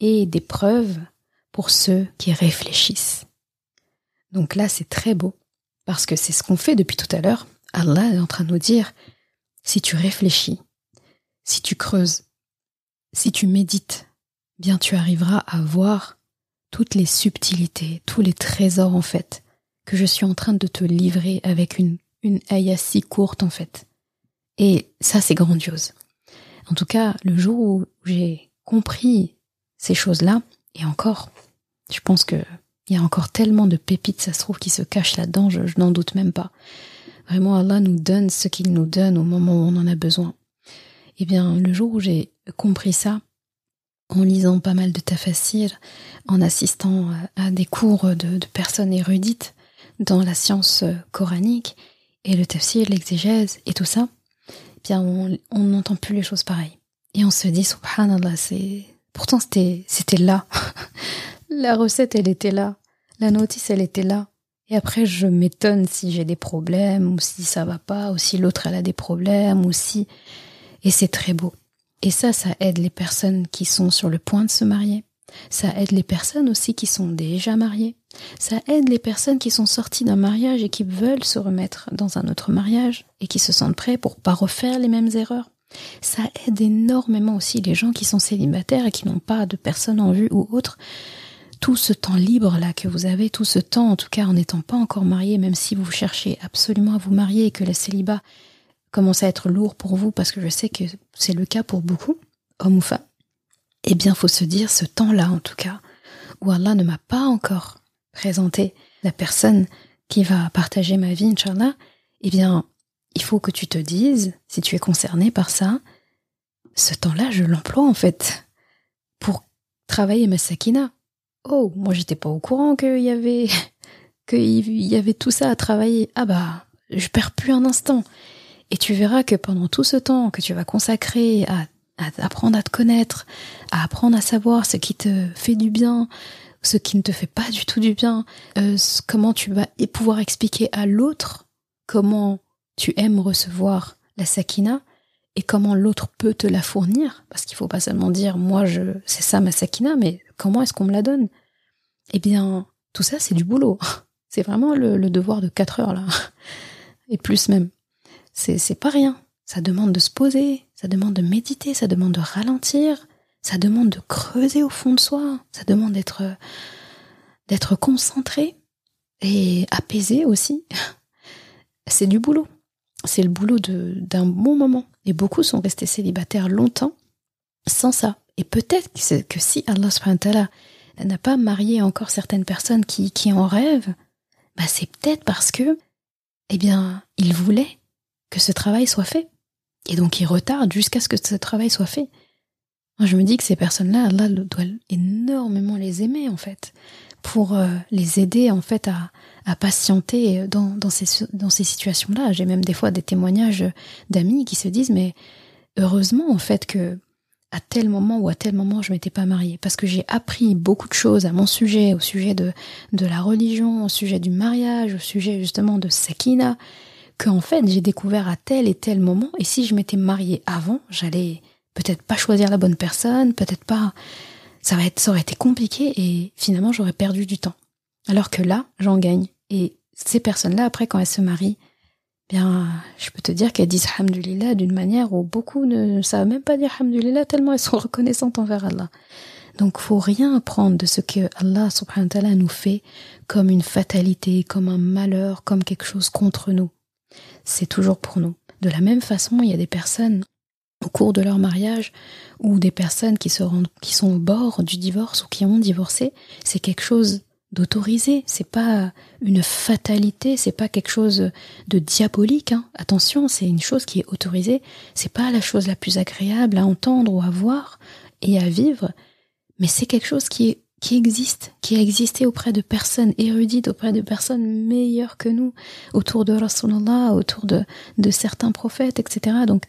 et des preuves pour ceux qui réfléchissent. Donc là, c'est très beau parce que c'est ce qu'on fait depuis tout à l'heure. Allah est en train de nous dire, si tu réfléchis, si tu creuses, si tu médites, bien tu arriveras à voir toutes les subtilités, tous les trésors en fait, que je suis en train de te livrer avec une, une si courte en fait. Et ça c'est grandiose. En tout cas, le jour où j'ai compris ces choses-là, et encore, je pense que il y a encore tellement de pépites, ça se trouve, qui se cachent là-dedans, je, je n'en doute même pas. Vraiment, Allah nous donne ce qu'il nous donne au moment où on en a besoin. Eh bien, le jour où j'ai compris ça, en lisant pas mal de tafassir, en assistant à des cours de, personnes érudites dans la science coranique, et le tafsir, l'exégèse et tout ça, eh bien on n'entend plus les choses pareilles. Et on se dit, subhanallah, c'est... Pourtant c'était, c'était là. la recette, elle était là. La notice, elle était là. Et après, je m'étonne si j'ai des problèmes, ou si ça va pas, ou si l'autre, elle a des problèmes, ou si... Et c'est très beau. Et ça, ça aide les personnes qui sont sur le point de se marier. Ça aide les personnes aussi qui sont déjà mariées. Ça aide les personnes qui sont sorties d'un mariage et qui veulent se remettre dans un autre mariage et qui se sentent prêts pour pas refaire les mêmes erreurs. Ça aide énormément aussi les gens qui sont célibataires et qui n'ont pas de personne en vue ou autre. Tout ce temps libre là que vous avez, tout ce temps en tout cas en n'étant pas encore marié, même si vous cherchez absolument à vous marier et que le célibat commence à être lourd pour vous, parce que je sais que c'est le cas pour beaucoup, hommes ou femmes, eh bien, faut se dire ce temps-là, en tout cas, où Allah ne m'a pas encore présenté la personne qui va partager ma vie, Inch'Allah, eh bien, il faut que tu te dises, si tu es concerné par ça, ce temps-là, je l'emploie en fait pour travailler ma sakina. Oh, moi j'étais pas au courant qu'il y avait qu'il y avait tout ça à travailler. Ah bah, je perds plus un instant. Et tu verras que pendant tout ce temps que tu vas consacrer à, apprendre à te connaître, à apprendre à savoir ce qui te fait du bien, ce qui ne te fait pas du tout du bien, euh, comment tu vas pouvoir expliquer à l'autre comment tu aimes recevoir la sakina et comment l'autre peut te la fournir, parce qu'il faut pas seulement dire moi je c'est ça ma sakina, mais comment est-ce qu'on me la donne? Eh bien, tout ça c'est du boulot. C'est vraiment le, le devoir de 4 heures là, et plus même c'est pas rien. Ça demande de se poser, ça demande de méditer, ça demande de ralentir, ça demande de creuser au fond de soi, ça demande d'être d'être concentré et apaisé aussi. C'est du boulot. C'est le boulot d'un bon moment. Et beaucoup sont restés célibataires longtemps sans ça. Et peut-être que, si Allah n'a pas marié encore certaines personnes qui, qui en rêvent, bah c'est peut-être parce que, eh bien, il voulait que ce travail soit fait. Et donc il retarde jusqu'à ce que ce travail soit fait. Moi, je me dis que ces personnes-là, Allah doit énormément les aimer en fait, pour euh, les aider en fait à, patienter dans, ces, situations-là. J'ai même des fois des témoignages d'amis qui se disent mais heureusement en fait que à tel moment ou à tel moment je m'étais pas mariée parce que j'ai appris beaucoup de choses à mon sujet, au sujet de la religion, au sujet du mariage, au sujet justement de Sakina qu'en fait j'ai découvert à tel et tel moment et si je m'étais mariée avant, j'allais peut-être pas choisir la bonne personne, peut-être pas ça va être ça aurait été compliqué et finalement j'aurais perdu du temps. Alors que là, j'en gagne et ces personnes-là après quand elles se marient, bien je peux te dire qu'elles disent hamdulillah d'une manière où beaucoup ne savent même pas dire hamdulillah tellement elles sont reconnaissantes envers Allah. Donc faut rien prendre de ce que Allah subhanahu wa nous fait comme une fatalité, comme un malheur, comme quelque chose contre nous c'est toujours pour nous. De la même façon, il y a des personnes au cours de leur mariage ou des personnes qui se rendent, qui sont au bord du divorce ou qui ont divorcé, c'est quelque chose d'autorisé, c'est pas une fatalité, c'est pas quelque chose de diabolique. Hein. Attention, c'est une chose qui est autorisée. C'est pas la chose la plus agréable à entendre ou à voir et à vivre, mais c'est quelque chose qui est qui existe, qui a existé auprès de personnes érudites, auprès de personnes meilleures que nous, autour de Rasulallah, autour de, certains prophètes, etc. Donc,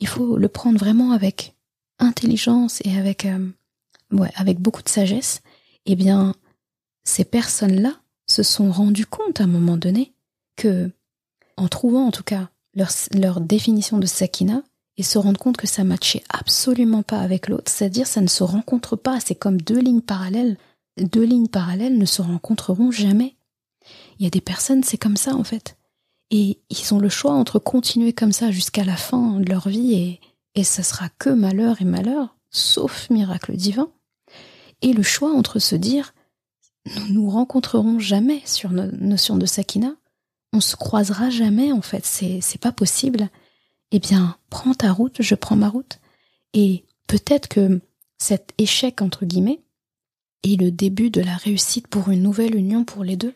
il faut le prendre vraiment avec intelligence et avec, euh, ouais, avec beaucoup de sagesse. Eh bien, ces personnes-là se sont rendues compte à un moment donné que, en trouvant en tout cas leur définition de sakina, et se rendre compte que ça matchait absolument pas avec l'autre, c'est-à-dire ça ne se rencontre pas, c'est comme deux lignes parallèles, deux lignes parallèles ne se rencontreront jamais. Il y a des personnes, c'est comme ça en fait. Et ils ont le choix entre continuer comme ça jusqu'à la fin de leur vie et, et ça sera que malheur et malheur, sauf miracle divin. Et le choix entre se dire, nous nous rencontrerons jamais sur notre notion de Sakina, on se croisera jamais en fait, c'est, c'est pas possible eh bien, prends ta route, je prends ma route. Et peut-être que cet échec, entre guillemets, est le début de la réussite pour une nouvelle union pour les deux,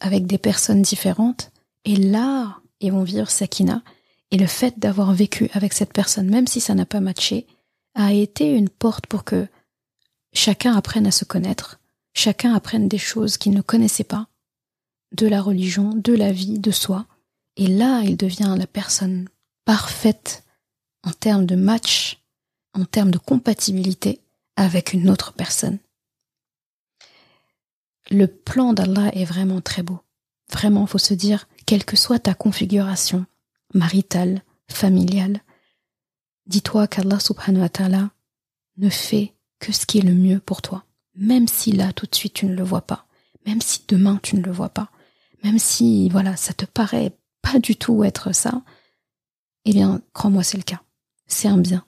avec des personnes différentes. Et là, ils vont vivre Sakina. Et le fait d'avoir vécu avec cette personne, même si ça n'a pas matché, a été une porte pour que chacun apprenne à se connaître, chacun apprenne des choses qu'il ne connaissait pas, de la religion, de la vie, de soi, Et là, il devient la personne parfaite en termes de match, en termes de compatibilité avec une autre personne. Le plan d'Allah est vraiment très beau. Vraiment, faut se dire, quelle que soit ta configuration maritale, familiale, dis-toi qu'Allah subhanahu wa ta'ala ne fait que ce qui est le mieux pour toi. Même si là, tout de suite, tu ne le vois pas. Même si demain, tu ne le vois pas. Même si, voilà, ça te paraît pas du tout être ça. Eh bien, crois-moi, c'est le cas. C'est un bien.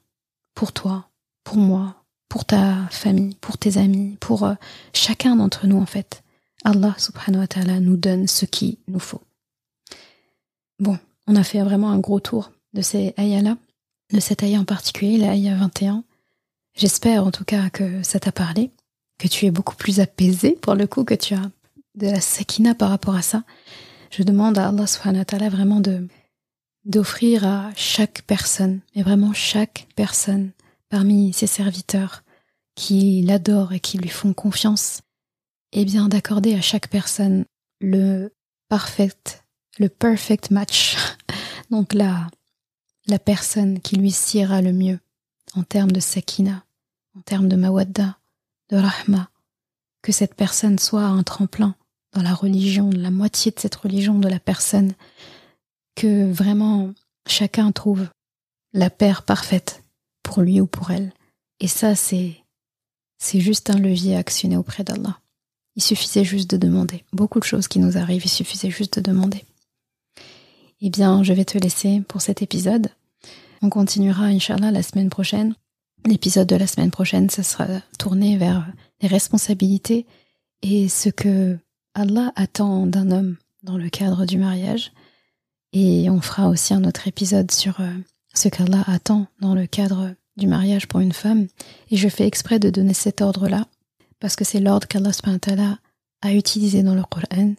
Pour toi, pour moi, pour ta famille, pour tes amis, pour euh, chacun d'entre nous, en fait. Allah subhanahu wa ta'ala nous donne ce qu'il nous faut. Bon, on a fait vraiment un gros tour de ces ayahs-là, de cette ayah en particulier, la ayah 21. J'espère en tout cas que ça t'a parlé, que tu es beaucoup plus apaisé pour le coup, que tu as de la sakina par rapport à ça. Je demande à Allah subhanahu wa ta'ala vraiment de d'offrir à chaque personne, et vraiment chaque personne parmi ses serviteurs qui l'adorent et qui lui font confiance, eh bien d'accorder à chaque personne le perfect, le perfect match. Donc la, la personne qui lui siera le mieux en termes de sakina, en termes de mawadda, de rahma, que cette personne soit un tremplin dans la religion, la moitié de cette religion de la personne, que vraiment chacun trouve la paire parfaite pour lui ou pour elle. Et ça, c'est, c'est juste un levier actionné auprès d'Allah. Il suffisait juste de demander. Beaucoup de choses qui nous arrivent, il suffisait juste de demander. Eh bien, je vais te laisser pour cet épisode. On continuera, Inch'Allah, la semaine prochaine. L'épisode de la semaine prochaine, ça sera tourné vers les responsabilités et ce que Allah attend d'un homme dans le cadre du mariage. Et on fera aussi un autre épisode sur euh, ce qu'Allah attend dans le cadre du mariage pour une femme. Et je fais exprès de donner cet ordre-là, parce que c'est l'ordre qu'Allah a utilisé dans le Coran.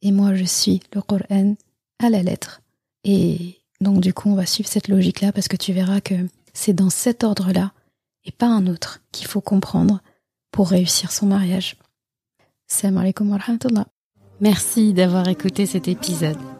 Et moi, je suis le Coran à la lettre. Et donc, du coup, on va suivre cette logique-là, parce que tu verras que c'est dans cet ordre-là, et pas un autre, qu'il faut comprendre pour réussir son mariage. Salam alaikum wa. Merci d'avoir écouté cet épisode.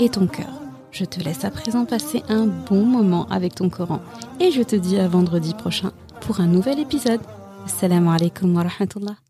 et ton cœur. Je te laisse à présent passer un bon moment avec ton Coran et je te dis à vendredi prochain pour un nouvel épisode. Assalamu alaikum wa rahmatullah.